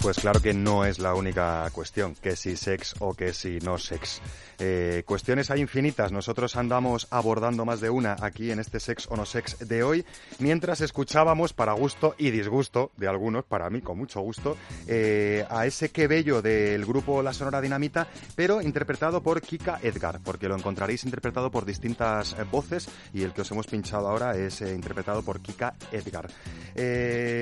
[SPEAKER 1] Pues claro que no es la única cuestión, que si sex o que si no sex. Eh, cuestiones hay infinitas. Nosotros andamos abordando más de una aquí en este sex o no sex de hoy, mientras escuchábamos para gusto y disgusto de algunos, para mí con mucho gusto, eh, a ese que bello del grupo La Sonora Dinamita, pero interpretado por Kika Edgar, porque lo encontraréis interpretado por distintas eh, voces y el que os hemos pinchado ahora es eh, interpretado por Kika Edgar.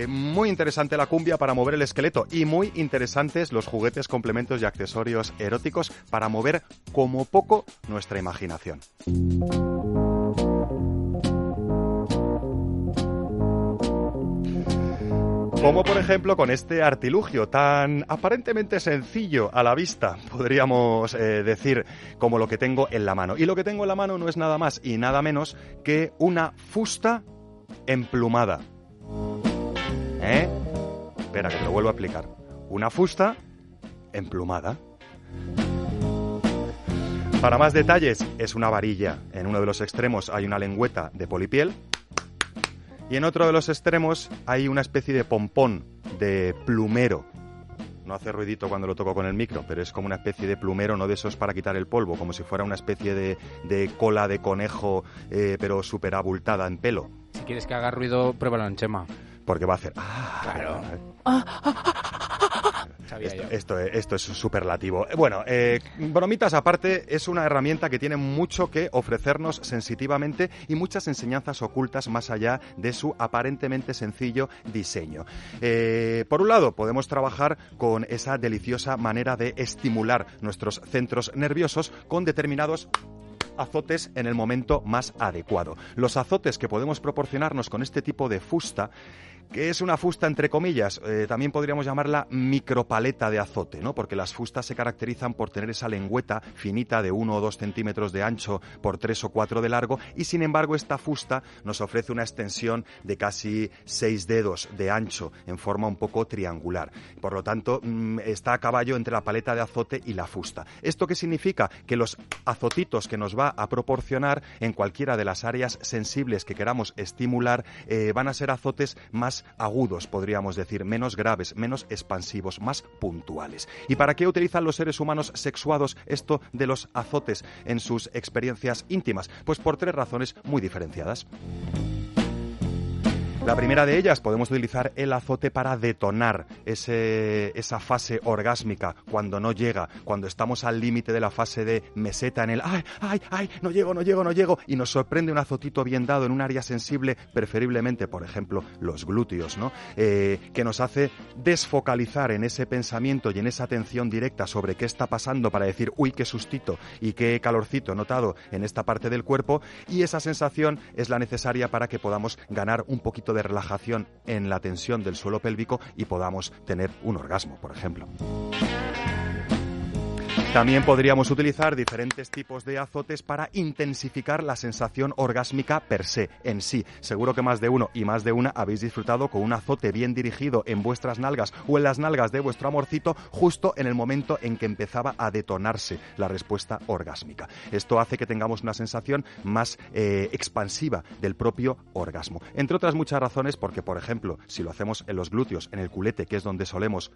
[SPEAKER 1] Muy interesante la cumbia para mover el esqueleto y muy interesantes los juguetes, complementos y accesorios eróticos para mover como poco nuestra imaginación. Como por ejemplo con este artilugio tan aparentemente sencillo a la vista, podríamos eh, decir, como lo que tengo en la mano. Y lo que tengo en la mano no es nada más y nada menos que una fusta emplumada. ¿Eh? Espera, que te lo vuelvo a explicar. Una fusta emplumada. Para más detalles, es una varilla. En uno de los extremos hay una lengüeta de polipiel y en otro de los extremos hay una especie de pompón de plumero. No hace ruidito cuando lo toco con el micro, pero es como una especie de plumero, no de esos para quitar el polvo, como si fuera una especie de, de cola de conejo, eh, pero súper abultada en pelo.
[SPEAKER 4] Si quieres que haga ruido, pruébalo en Chema.
[SPEAKER 1] Porque va a hacer... Ah,
[SPEAKER 4] Claro. Sabía
[SPEAKER 1] Esto, esto, es- esto es superlativo. Eh, Bueno, eh, bromitas aparte, es una herramienta que tiene mucho que ofrecernos sensitivamente y muchas enseñanzas ocultas más allá de su aparentemente sencillo diseño. Eh, por un lado, podemos trabajar con esa deliciosa manera de estimular nuestros centros nerviosos con determinados azotes en el momento más adecuado. Los azotes que podemos proporcionarnos con este tipo de fusta que es una fusta entre comillas, eh, también podríamos llamarla micropaleta de azote, ¿no? Porque las fustas se caracterizan por tener esa lengüeta finita de 1 o 2 centímetros de ancho por 3 o 4 de largo y sin embargo esta fusta nos ofrece una extensión de casi 6 dedos de ancho en forma un poco triangular. Por lo tanto, mm, está a caballo entre la paleta de azote y la fusta. ¿Esto qué significa? Que los azotitos que nos va a proporcionar en cualquiera de las áreas sensibles que queramos estimular eh, van a ser azotes más agudos, podríamos decir, menos graves, menos expansivos, más puntuales. ¿Y para qué utilizan los seres humanos sexuados esto de los azotes en sus experiencias íntimas? Pues por tres razones muy diferenciadas. La primera de ellas, podemos utilizar el azote para detonar ese- esa fase orgásmica cuando no llega, cuando estamos al límite de la fase de meseta en el ¡ay, ay, ay! No llego, no llego, no llego. Y nos sorprende un azotito bien dado en un área sensible, preferiblemente, por ejemplo, los glúteos, ¿no? Eh, que nos hace desfocalizar en ese pensamiento y en esa atención directa sobre qué está pasando para decir, uy, qué sustito y qué calorcito notado en esta parte del cuerpo. Y esa sensación es la necesaria para que podamos ganar un poquito de relajación en la tensión del suelo pélvico y podamos tener un orgasmo, por ejemplo. También podríamos utilizar diferentes tipos de azotes para intensificar la sensación orgásmica per se, en sí. Seguro que más de uno y más de una habéis disfrutado con un azote bien dirigido en vuestras nalgas o en las nalgas de vuestro amorcito justo en el momento en que empezaba a detonarse la respuesta orgásmica. Esto hace que tengamos una sensación más eh, expansiva del propio orgasmo. Entre otras muchas razones, porque, por ejemplo, si lo hacemos en los glúteos, en el culete, que es donde solemos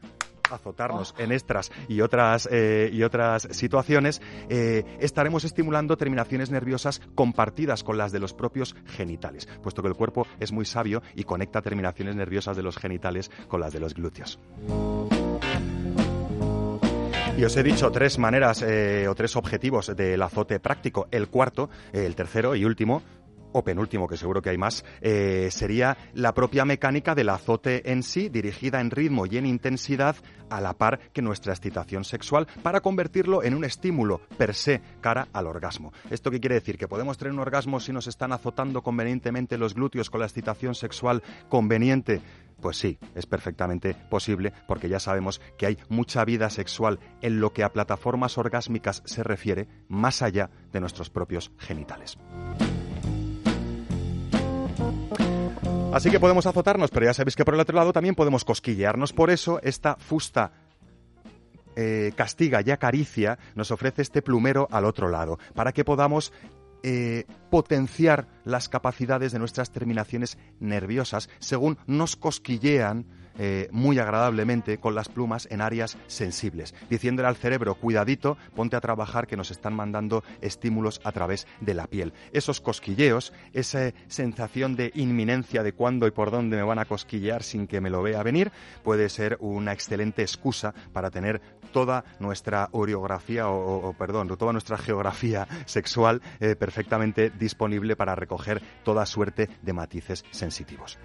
[SPEAKER 1] azotarnos en extras y otras, eh, y otras situaciones, eh, estaremos estimulando terminaciones nerviosas compartidas con las de los propios genitales, puesto que el cuerpo es muy sabio y conecta terminaciones nerviosas de los genitales con las de los glúteos. Y os he dicho tres maneras eh, o tres objetivos del azote práctico. El cuarto, el tercero y último, o penúltimo, que seguro que hay más, eh, sería la propia mecánica del azote en sí, dirigida en ritmo y en intensidad a la par que nuestra excitación sexual, para convertirlo en un estímulo per se cara al orgasmo. ¿Esto qué quiere decir? ¿Que podemos tener un orgasmo si nos están azotando convenientemente los glúteos con la excitación sexual conveniente? Pues sí, es perfectamente posible porque ya sabemos que hay mucha vida sexual en lo que a plataformas orgásmicas se refiere más allá de nuestros propios genitales. Así que podemos azotarnos, pero ya sabéis que por el otro lado también podemos cosquillearnos. Por eso esta fusta eh, castiga y acaricia nos ofrece este plumero al otro lado, para que podamos eh, potenciar las capacidades de nuestras terminaciones nerviosas según nos cosquillean eh, muy agradablemente con las plumas en áreas sensibles, diciéndole al cerebro, cuidadito, ponte a trabajar que nos están mandando estímulos a través de la piel. Esos cosquilleos, esa sensación de inminencia de cuándo y por dónde me van a cosquillear sin que me lo vea venir, puede ser una excelente excusa para tener toda nuestra orografía o, perdón, toda nuestra geografía sexual eh, perfectamente disponible para recoger toda suerte de matices sensitivos.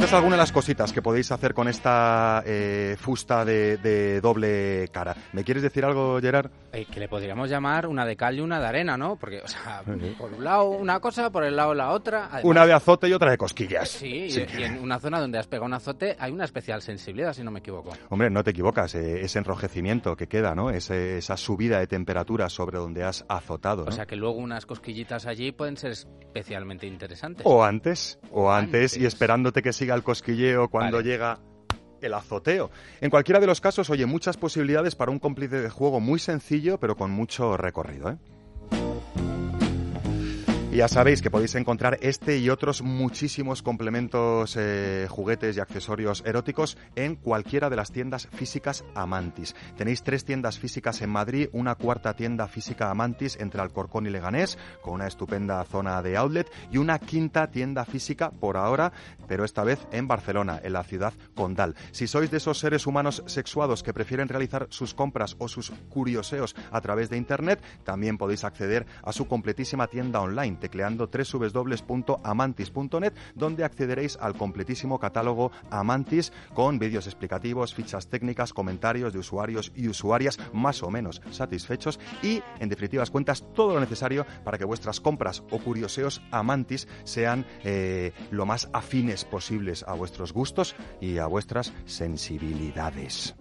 [SPEAKER 1] Esta es alguna de las cositas que podéis hacer con esta eh, fusta de, de doble cara. ¿Me quieres decir algo, Gerard?
[SPEAKER 4] Eh, que le podríamos llamar una de cal y una de arena, ¿no? Porque, o sea, por un lado una cosa, por el lado la otra. Además,
[SPEAKER 1] Una de azote y otra de cosquillas.
[SPEAKER 4] Sí, y- y en una zona donde has pegado un azote hay una especial sensibilidad, si no me equivoco.
[SPEAKER 1] Hombre, no te equivocas, eh, ese enrojecimiento que queda, ¿no? Ese- esa subida de temperatura sobre donde has azotado,
[SPEAKER 4] O sea que luego unas cosquillitas allí pueden ser especialmente interesantes.
[SPEAKER 1] O antes, o antes, y esperándote que siga el cosquilleo cuando llega el azoteo. En cualquiera de los casos, oye, muchas posibilidades para un cómplice de juego muy sencillo, pero con mucho recorrido, ¿eh? Y ya sabéis que podéis encontrar este y otros muchísimos complementos, eh, juguetes y accesorios eróticos en cualquiera de las tiendas físicas Amantis. Tenéis tres tiendas físicas en Madrid, una cuarta tienda física Amantis entre Alcorcón y Leganés, con una estupenda zona de outlet, y una quinta tienda física por ahora, pero esta vez en Barcelona, en la ciudad condal. Si sois de esos seres humanos sexuados que prefieren realizar sus compras o sus curioseos a través de Internet, también podéis acceder a su completísima tienda online tecleando www.amantis.net, donde accederéis al completísimo catálogo Amantis con vídeos explicativos, fichas técnicas, comentarios de usuarios y usuarias más o menos satisfechos y, en definitivas cuentas, todo lo necesario para que vuestras compras o curioseos Amantis sean eh, lo más afines posibles a vuestros gustos y a vuestras sensibilidades.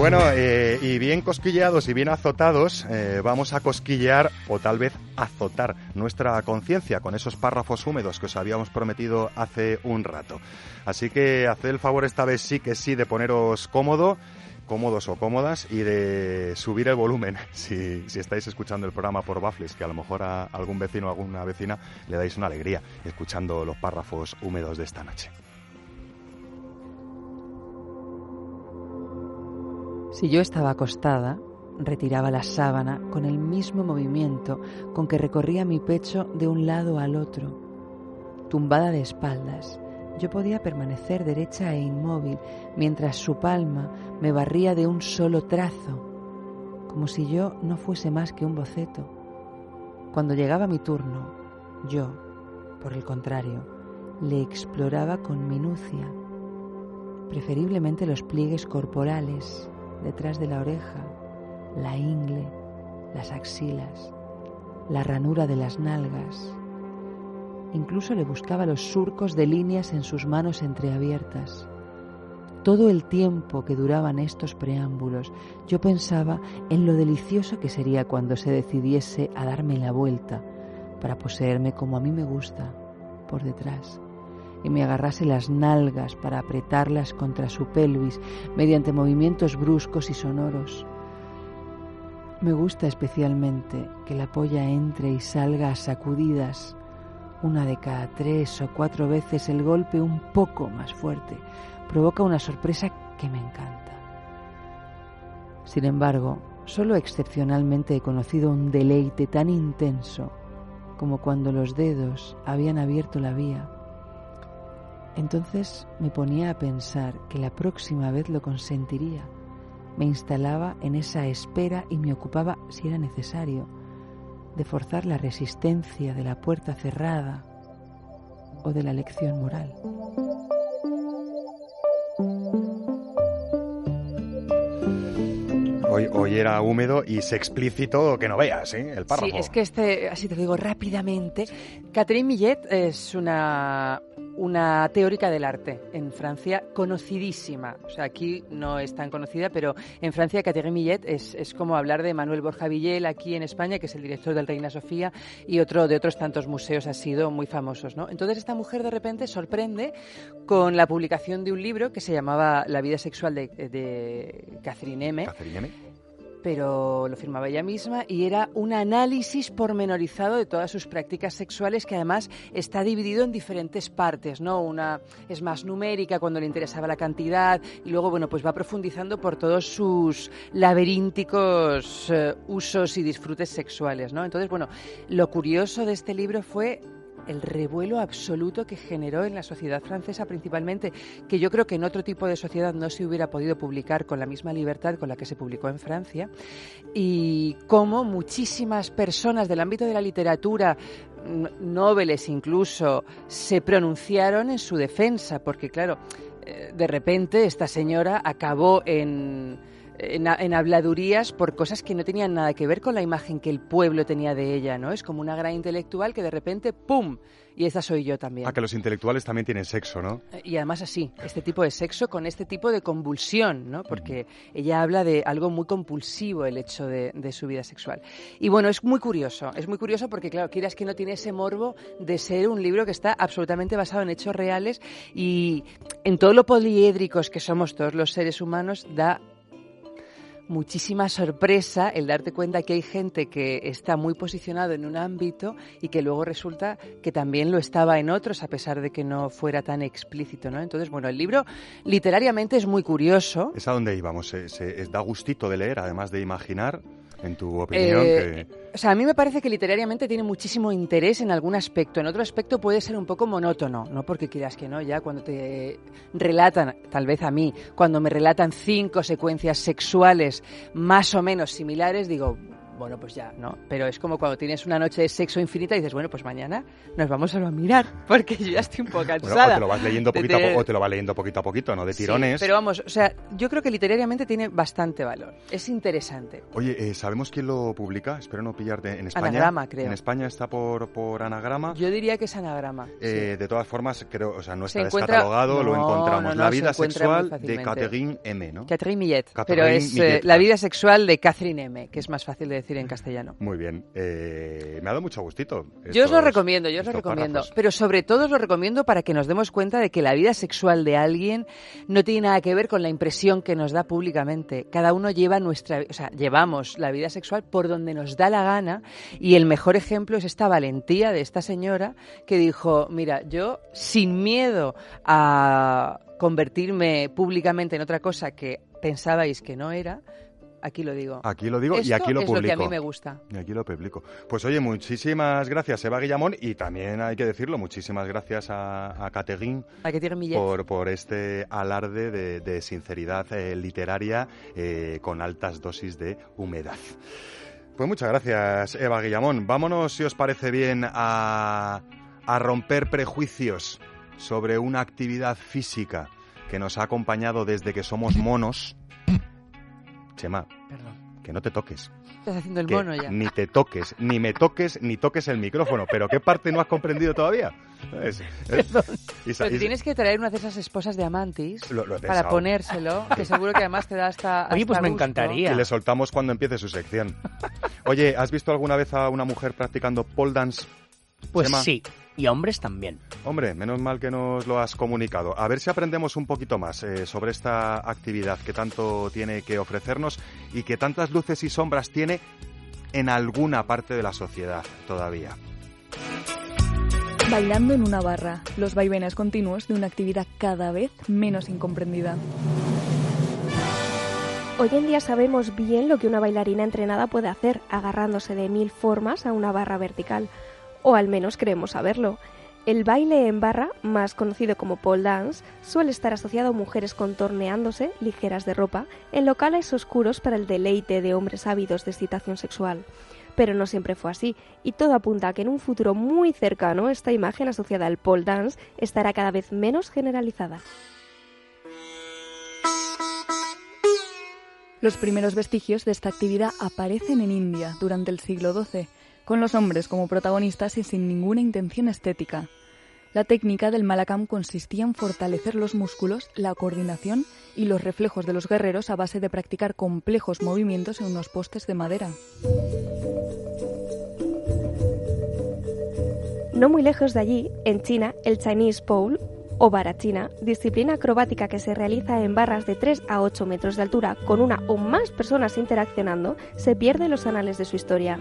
[SPEAKER 1] Bueno, eh, y bien cosquilleados y bien azotados, eh, vamos a cosquillear o tal vez azotar nuestra conciencia con esos párrafos húmedos que os habíamos prometido hace un rato. Así que haced el favor esta vez sí que sí de poneros cómodo, cómodos o cómodas y de subir el volumen si, estáis escuchando el programa por Baffles, que a lo mejor a algún vecino o alguna vecina le dais una alegría escuchando los párrafos húmedos de esta noche.
[SPEAKER 3] Si yo estaba acostada, retiraba la sábana con el mismo movimiento con que recorría mi pecho de un lado al otro. Tumbada de espaldas, yo podía permanecer derecha e inmóvil mientras su palma me barría de un solo trazo, como si yo no fuese más que un boceto. Cuando llegaba mi turno, yo, por el contrario, le exploraba con minucia, preferiblemente los pliegues corporales, detrás de la oreja, la ingle, las axilas, la ranura de las nalgas. Incluso le buscaba los surcos de líneas en sus manos entreabiertas. Todo el tiempo que duraban estos preámbulos, yo pensaba en lo delicioso que sería cuando se decidiese a darme la vuelta para poseerme como a mí me gusta, por detrás, y me agarrase las nalgas para apretarlas contra su pelvis mediante movimientos bruscos y sonoros. Me gusta especialmente que la polla entre y salga a sacudidas, una de cada tres o cuatro veces el golpe un poco más fuerte provoca una sorpresa que me encanta. Sin embargo, solo excepcionalmente he conocido un deleite tan intenso como cuando los dedos habían abierto la vía. Entonces me ponía a pensar que la próxima vez lo consentiría. Me instalaba en esa espera y me ocupaba, si era necesario, de forzar la resistencia de la puerta cerrada o de la lección moral.
[SPEAKER 1] Hoy, hoy era húmedo y se explícito que no veas, ¿eh? El párrafo.
[SPEAKER 3] Sí, es que este, así te lo digo rápidamente, Catherine Millet es una, una teórica del arte en Francia conocidísima. O sea, aquí no es tan conocida, pero en Francia Catherine Millet es, es como hablar de Manuel Borja Villel aquí en España, que es el director del Reina Sofía, y otro de otros tantos museos ha sido muy famosos, ¿no? Entonces esta mujer de repente sorprende con la publicación de un libro que se llamaba La vida sexual de, de Catherine M.
[SPEAKER 1] Catherine M.
[SPEAKER 3] pero lo firmaba ella misma y era un análisis pormenorizado de todas sus prácticas sexuales que además está dividido en diferentes partes, ¿no? Una es más numérica cuando le interesaba la cantidad y luego, bueno, pues va profundizando por todos sus laberínticos eh, usos y disfrutes sexuales, ¿no? Entonces, bueno, lo curioso de este libro fue el revuelo absoluto que generó en la sociedad francesa principalmente, que yo creo que en otro tipo de sociedad no se hubiera podido publicar con la misma libertad con la que se publicó en Francia, y cómo muchísimas personas del ámbito de la literatura, nobles incluso, se pronunciaron en su defensa, porque claro, eh, de repente esta señora acabó en en, habladurías por cosas que no tenían nada que ver con la imagen que el pueblo tenía de ella, ¿no? Es como una gran intelectual que de repente, ¡pum! Y esa soy yo también.
[SPEAKER 1] Ah, que los intelectuales también tienen sexo, ¿no?
[SPEAKER 3] Y además así, este tipo de sexo con este tipo de convulsión, ¿no? Porque ella habla de algo muy compulsivo el hecho de, de su vida sexual. Y bueno, es muy curioso, es muy curioso porque, claro, quieras que no tiene ese morbo de ser un libro que está absolutamente basado en hechos reales y en todo lo poliédricos que somos todos los seres humanos, da muchísima sorpresa el darte cuenta que hay gente que está muy posicionado en un ámbito y que luego resulta que también lo estaba en otros a pesar de que no fuera tan explícito, ¿no? Entonces, bueno, el libro literariamente es muy curioso.
[SPEAKER 1] Es a donde íbamos. Se, se- da gustito de leer, además de imaginar, en tu opinión,
[SPEAKER 3] Eh,
[SPEAKER 1] que...
[SPEAKER 3] O sea, a mí me parece que literariamente tiene muchísimo interés en algún aspecto. En otro aspecto puede ser un poco monótono, no porque quieras que no, ya cuando te relatan, tal vez a mí, cuando me relatan cinco secuencias sexuales más o menos similares, digo, bueno, pues ya, ¿no? Pero es como cuando tienes una noche de sexo infinita y dices, bueno, pues mañana nos vamos a mirar, porque yo ya estoy un poco
[SPEAKER 1] Bueno,
[SPEAKER 3] cansada.
[SPEAKER 1] o te lo vas leyendo poquito a poco, o te lo vas leyendo poquito a poquito, no de
[SPEAKER 3] Sí,
[SPEAKER 1] tirones.
[SPEAKER 3] pero vamos, o sea, yo creo que literariamente tiene bastante valor. Es interesante.
[SPEAKER 1] Oye, eh, ¿sabemos quién lo publica? Espero no pillarte. En España.
[SPEAKER 3] Anagrama, creo.
[SPEAKER 1] En España está por, por anagrama.
[SPEAKER 3] Yo diría que es anagrama.
[SPEAKER 1] Eh, De todas formas, creo, o sea, no
[SPEAKER 3] Se
[SPEAKER 1] está
[SPEAKER 3] encuentra-
[SPEAKER 1] descatalogado, lo encontramos.
[SPEAKER 3] no, no,
[SPEAKER 1] la
[SPEAKER 3] se
[SPEAKER 1] vida sexual de. Catherine M, ¿no?
[SPEAKER 3] Catherine Millet,
[SPEAKER 1] Catherine
[SPEAKER 3] pero es eh, la vida sexual de Catherine M, que es más fácil de decir en castellano.
[SPEAKER 1] Muy bien. Eh, me ha dado mucho gustito.
[SPEAKER 3] Yo os lo recomiendo, yo os lo recomiendo,
[SPEAKER 1] párrafos.
[SPEAKER 3] pero sobre todo os lo recomiendo para que nos demos cuenta de que la vida sexual de alguien no tiene nada que ver con la impresión que nos da públicamente. Cada uno lleva nuestra, o sea, llevamos la vida sexual por donde nos da la gana y el mejor ejemplo es esta valentía de esta señora que dijo, mira, yo sin miedo a convertirme públicamente en otra cosa que pensabais que no era, aquí lo digo.
[SPEAKER 1] Aquí lo digo y aquí lo
[SPEAKER 3] es
[SPEAKER 1] publico.
[SPEAKER 3] lo que a mí me gusta.
[SPEAKER 1] Y aquí lo publico. Pues oye, muchísimas gracias, Eva Guillamón, y también hay que decirlo, muchísimas gracias a, a
[SPEAKER 3] Millet.
[SPEAKER 1] por, por este alarde de, de sinceridad eh, literaria eh, con altas dosis de humedad. Pues muchas gracias, Eva Guillamón. Vámonos, si os parece bien, a, a romper prejuicios sobre una actividad física que nos ha acompañado desde que somos monos. Chema, que no te toques.
[SPEAKER 3] Estás haciendo el
[SPEAKER 1] Que
[SPEAKER 3] mono ya.
[SPEAKER 1] Ni te toques, ni me toques, ni toques el micrófono. ¿Pero qué parte no has comprendido todavía? Es- es- Isa-
[SPEAKER 3] Pero te
[SPEAKER 1] Isa-
[SPEAKER 3] tienes que traer una de esas esposas de Amantis
[SPEAKER 1] Lo- lo he
[SPEAKER 3] para ponérselo, que seguro que además te da hasta.
[SPEAKER 5] Oye, pues
[SPEAKER 3] hasta
[SPEAKER 5] me
[SPEAKER 3] gusto.
[SPEAKER 5] encantaría.
[SPEAKER 1] Y le soltamos cuando empiece su sección. Oye, ¿has visto alguna vez a una mujer practicando pole dance?
[SPEAKER 5] Pues
[SPEAKER 1] Chema?
[SPEAKER 5] sí, y a hombres también.
[SPEAKER 1] Hombre, menos mal que nos lo has comunicado. A ver si aprendemos un poquito más eh, sobre esta actividad que tanto tiene que ofrecernos y que tantas luces y sombras tiene en alguna parte de la sociedad todavía.
[SPEAKER 17] Bailando en una barra, los vaivenes continuos de una actividad cada vez menos incomprendida.
[SPEAKER 18] Hoy en día sabemos bien lo que una bailarina entrenada puede hacer, agarrándose de mil formas a una barra vertical, o al menos creemos saberlo. El baile en barra, más conocido como pole dance, suele estar asociado a mujeres contorneándose, ligeras de ropa, en locales oscuros para el deleite de hombres ávidos de excitación sexual. Pero no siempre fue así, y todo apunta a que en un futuro muy cercano esta imagen asociada al pole dance estará cada vez menos generalizada.
[SPEAKER 17] Los primeros vestigios de esta actividad aparecen en India durante el siglo XII, con los hombres como protagonistas y sin ninguna intención estética. La técnica del malakam consistía en fortalecer los músculos, la coordinación y los reflejos de los guerreros a base de practicar complejos movimientos en unos postes de madera.
[SPEAKER 18] No muy lejos de allí, en China, el Chinese Pole, o vara china, disciplina acrobática que se realiza en barras de 3 a 8 metros de altura con una o más personas interaccionando, se pierde en los anales de su historia.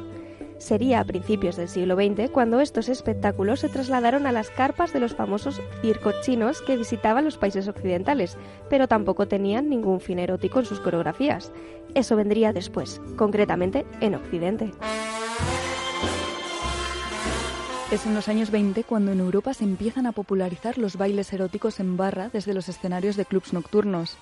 [SPEAKER 18] Sería a principios del siglo XX cuando estos espectáculos se trasladaron a las carpas de los famosos circos chinos que visitaban los países occidentales, pero tampoco tenían ningún fin erótico en sus coreografías. Eso vendría después, concretamente en Occidente.
[SPEAKER 17] Es en los años 20 cuando en Europa se empiezan a popularizar los bailes eróticos en barra desde los escenarios de clubs nocturnos.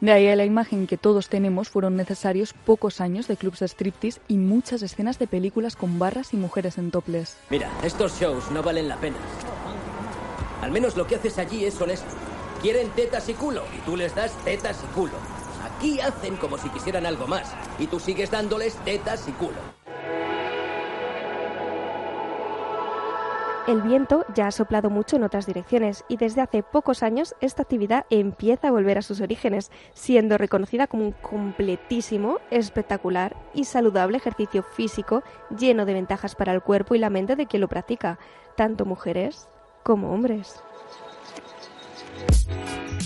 [SPEAKER 17] De ahí a la imagen que todos tenemos fueron necesarios pocos años de clubs de striptease y muchas escenas de películas con barras y mujeres en toples.
[SPEAKER 19] Mira, estos shows no valen la pena. Al menos lo que haces allí es honesto. Quieren tetas y culo, y tú les das tetas y culo. Aquí hacen como si quisieran algo más, y tú sigues dándoles tetas y culo.
[SPEAKER 18] El viento ya ha soplado mucho en otras direcciones y desde hace pocos años esta actividad empieza a volver a sus orígenes, siendo reconocida como un completísimo, espectacular y saludable ejercicio físico lleno de ventajas para el cuerpo y la mente de quien lo practica, tanto mujeres como hombres.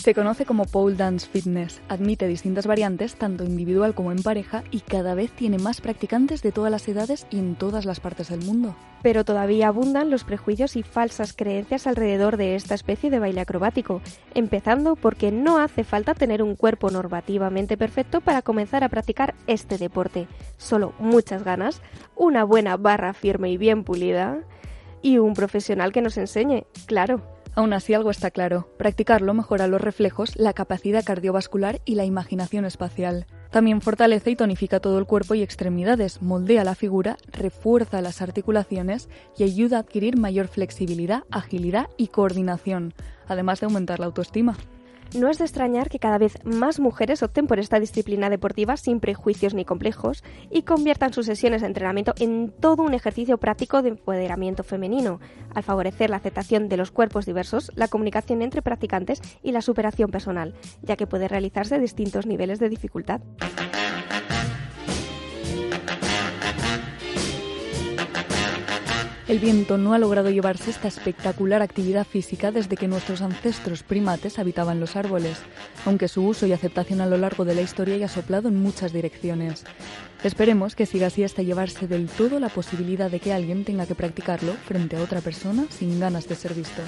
[SPEAKER 17] Se conoce como pole dance fitness, admite distintas variantes tanto individual como en pareja y cada vez tiene más practicantes de todas las edades y en todas las partes del mundo.
[SPEAKER 18] Pero todavía abundan los prejuicios y falsas creencias alrededor de esta especie de baile acrobático, empezando porque no hace falta tener un cuerpo normativamente perfecto para comenzar a practicar este deporte. Solo muchas ganas, una buena barra firme y bien pulida y un profesional que nos enseñe, claro.
[SPEAKER 17] Aún así algo está claro, practicarlo mejora los reflejos, la capacidad cardiovascular y la imaginación espacial. También fortalece y tonifica todo el cuerpo y extremidades, moldea la figura, refuerza las articulaciones y ayuda a adquirir mayor flexibilidad, agilidad y coordinación, además de aumentar la autoestima.
[SPEAKER 18] No es de extrañar que cada vez más mujeres opten por esta disciplina deportiva sin prejuicios ni complejos y conviertan sus sesiones de entrenamiento en todo un ejercicio práctico de empoderamiento femenino, al favorecer la aceptación de los cuerpos diversos, la comunicación entre practicantes y la superación personal, ya que puede realizarse distintos niveles de dificultad.
[SPEAKER 17] El viento no ha logrado llevarse esta espectacular actividad física desde que nuestros ancestros primates habitaban los árboles, aunque su uso y aceptación a lo largo de la historia haya soplado en muchas direcciones. Esperemos que siga así hasta llevarse del todo la posibilidad de que alguien tenga que practicarlo frente a otra persona sin ganas de ser visto.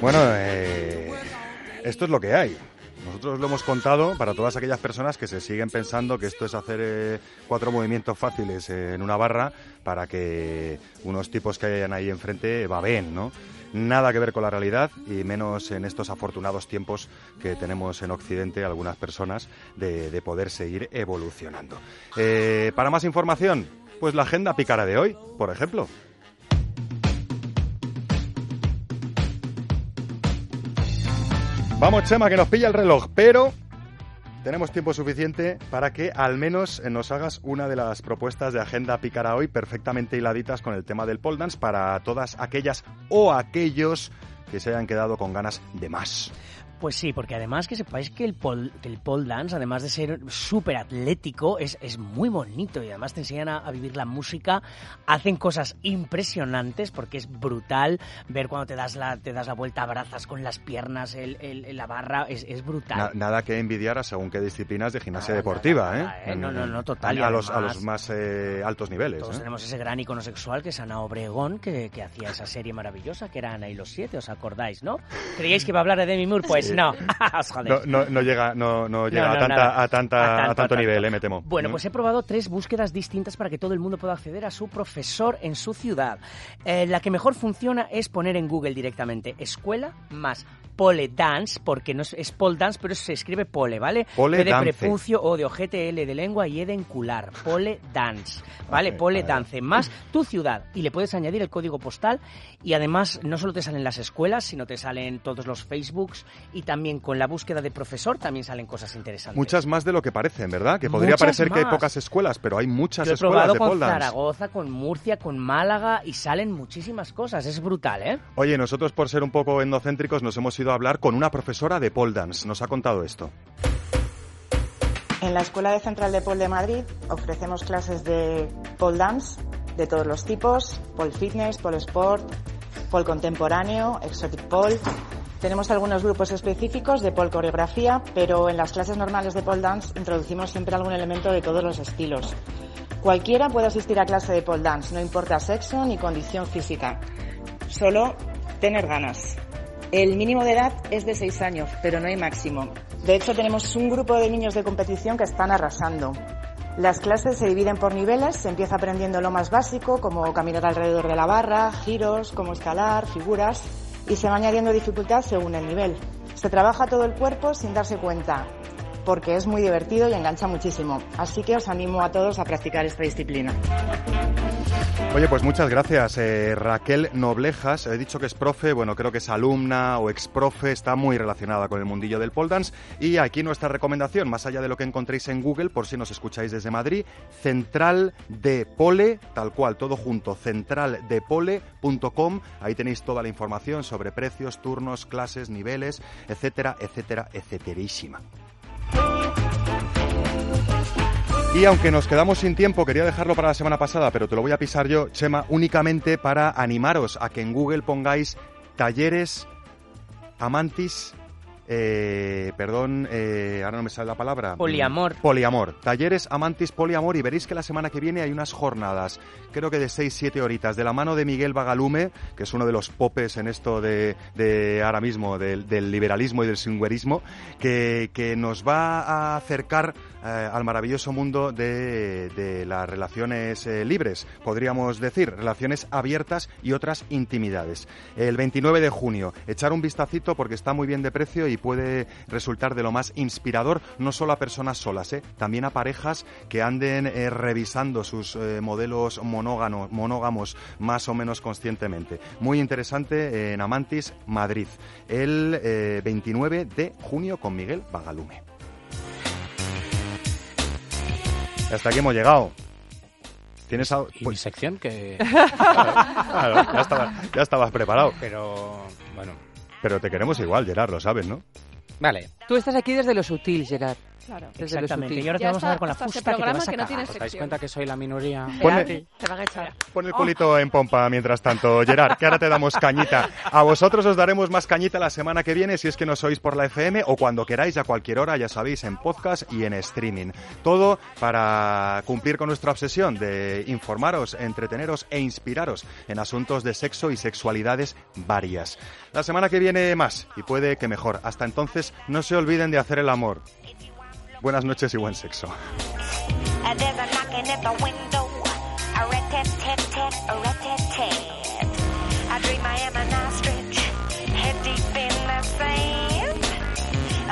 [SPEAKER 1] Bueno, eh, esto es lo que hay. Nosotros lo hemos contado para todas aquellas personas que se siguen pensando que esto es hacer eh, cuatro movimientos fáciles eh, en una barra para que unos tipos que hayan ahí enfrente babeen, ¿no? Nada que ver con la realidad y menos en estos afortunados tiempos que tenemos en Occidente algunas personas de, de poder seguir evolucionando. Eh, para más información, pues la agenda pícara de hoy, por ejemplo. Vamos, Chema, que nos pilla el reloj, pero tenemos tiempo suficiente para que al menos nos hagas una de las propuestas de agenda pícara hoy perfectamente hiladitas con el tema del pole dance para todas aquellas o aquellos que se hayan quedado con ganas de más.
[SPEAKER 5] Pues sí, porque además que sepáis que el pole, el pole dance, además de ser súper atlético, es, es muy bonito y además te enseñan a, a vivir la música, hacen cosas impresionantes porque es brutal ver cuando te das la, te das la vuelta, abrazas con las piernas el, el- la barra, es, es brutal.
[SPEAKER 1] Na- nada que envidiar a según qué disciplinas de gimnasia deportiva, ¿eh?
[SPEAKER 5] eh, no, no, no, total,
[SPEAKER 1] A, los, a los más eh, altos niveles.
[SPEAKER 5] Todos
[SPEAKER 1] ¿eh?
[SPEAKER 5] tenemos ese gran icono sexual que es Ana Obregón, que, que hacía esa serie maravillosa que era Ana y los siete, ¿os acordáis, no? ¿Creíais que iba a hablar de Demi Moore? Pues
[SPEAKER 1] Sí.
[SPEAKER 5] no.
[SPEAKER 1] No, no, llega, no, no llega
[SPEAKER 5] no,
[SPEAKER 1] a, tanta, a, tanta,
[SPEAKER 5] tanto, a tanto.
[SPEAKER 1] nivel, ¿eh? me temo.
[SPEAKER 5] Bueno,
[SPEAKER 1] ¿Mm?
[SPEAKER 5] pues he probado tres búsquedas distintas para que todo el mundo pueda acceder a su profesor en su ciudad. Eh, la que mejor funciona es poner en Google directamente escuela más pole dance, porque no es, es pole dance, pero se escribe pole, ¿vale?
[SPEAKER 1] Pole
[SPEAKER 5] P de
[SPEAKER 1] dance.
[SPEAKER 5] prepucio, O de ojete, L de lengua y E de encular. Pole dance, ¿vale? pole dance más tu ciudad. Y le puedes añadir el código postal y además no solo te salen las escuelas, sino te salen todos los Facebooks y también con la búsqueda de profesor también salen cosas interesantes.
[SPEAKER 1] Muchas más de lo que parecen, ¿verdad? Que podría
[SPEAKER 5] Muchas
[SPEAKER 1] parecer que hay pocas escuelas, pero hay muchas
[SPEAKER 5] Yo he
[SPEAKER 1] escuelas
[SPEAKER 5] probado
[SPEAKER 1] de
[SPEAKER 5] con
[SPEAKER 1] pole dance.
[SPEAKER 5] Zaragoza, con Murcia, con Málaga y salen muchísimas cosas. Es brutal, ¿eh?
[SPEAKER 1] Oye, nosotros por ser un poco endocéntricos nos hemos ido hablar con una profesora de pole dance. Nos ha contado esto.
[SPEAKER 20] En la Escuela de Central de Pole de Madrid ofrecemos clases de pole dance de todos los tipos, pole fitness, pole sport, pole contemporáneo, exotic pole. Tenemos algunos grupos específicos de pole coreografía, pero en las clases normales de pole dance introducimos siempre algún elemento de todos los estilos. Cualquiera puede asistir a clase de pole dance, no importa sexo ni condición física. Solo tener ganas. El mínimo de edad es de 6 años, pero no hay máximo. De hecho, tenemos un grupo de niños de competición que están arrasando. Las clases se dividen por niveles, se empieza aprendiendo lo más básico, como caminar alrededor de la barra, giros, cómo escalar, figuras, y se va añadiendo dificultad según el nivel. Se trabaja todo el cuerpo sin darse cuenta, porque es muy divertido y engancha muchísimo. Así que os animo a todos a practicar esta disciplina.
[SPEAKER 1] Oye, pues muchas gracias, eh, Raquel Noblejas. He dicho que es profe, bueno, creo que es alumna o exprofe, está muy relacionada con el mundillo del pole dance. Y aquí nuestra recomendación, más allá de lo que encontréis en Google, por si nos escucháis desde Madrid, Central de Pole, tal cual, todo junto, centraldepole.com. Ahí tenéis toda la información sobre precios, turnos, clases, niveles, etcétera, etcétera, etcéterísima. Y aunque nos quedamos sin tiempo, quería dejarlo para la semana pasada, pero te lo voy a pisar yo, Chema, únicamente para animaros a que en Google pongáis talleres amantis. Eh, perdón, eh, ahora no me sale la palabra.
[SPEAKER 5] Poliamor.
[SPEAKER 1] Mm, Poliamor. Talleres Amantis Poliamor y veréis que la semana que viene hay unas jornadas, creo que de 6-7 horitas, de la mano de Miguel Bagalume, que es uno de los popes en esto de, de ahora mismo, del, del liberalismo y del swingerismo, que, que nos va a acercar eh, al maravilloso mundo de, de las relaciones eh, libres, podríamos decir, relaciones abiertas y otras intimidades. El 29 de junio, echar un vistacito porque está muy bien de precio y puede resultar de lo más inspirador, no solo a personas solas, eh, también a parejas que anden eh, revisando sus eh, modelos monógano- monógamos más o menos conscientemente. Muy interesante eh, en Amantis, Madrid, el eh, 29 de junio con Miguel Bagalume. Hasta aquí hemos llegado. ¿Tienes algo?
[SPEAKER 4] ¿Y mi sección que...?
[SPEAKER 1] Claro, ya, estabas, ya estabas preparado.
[SPEAKER 4] Pero, bueno...
[SPEAKER 1] Pero te queremos igual, Gerard, lo sabes, ¿no?
[SPEAKER 4] Vale.
[SPEAKER 3] Tú estás aquí desde lo sutil, Gerard.
[SPEAKER 2] Claro.
[SPEAKER 3] Desde
[SPEAKER 5] Exactamente. Y ahora te
[SPEAKER 2] Ya
[SPEAKER 5] vamos a dar con la fusta que te vas a
[SPEAKER 2] que no
[SPEAKER 5] cagar.
[SPEAKER 4] ¿Os dais cuenta que soy la minoría?
[SPEAKER 1] Ponle-
[SPEAKER 8] Te van a echar.
[SPEAKER 1] Pon el culito en pompa mientras tanto, Gerard, que ahora te damos cañita. A vosotros os daremos más cañita la semana que viene si es que nos oís por la FM o cuando queráis a cualquier hora, ya sabéis, en podcast y en streaming. Todo para cumplir con nuestra obsesión de informaros, entreteneros e inspiraros en asuntos de sexo y sexualidades varias. La semana que viene más y puede que mejor. Hasta entonces, no se olviden de hacer el amor. Buenas noches y buen sexo.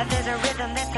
[SPEAKER 21] There's a rhythm fantastic.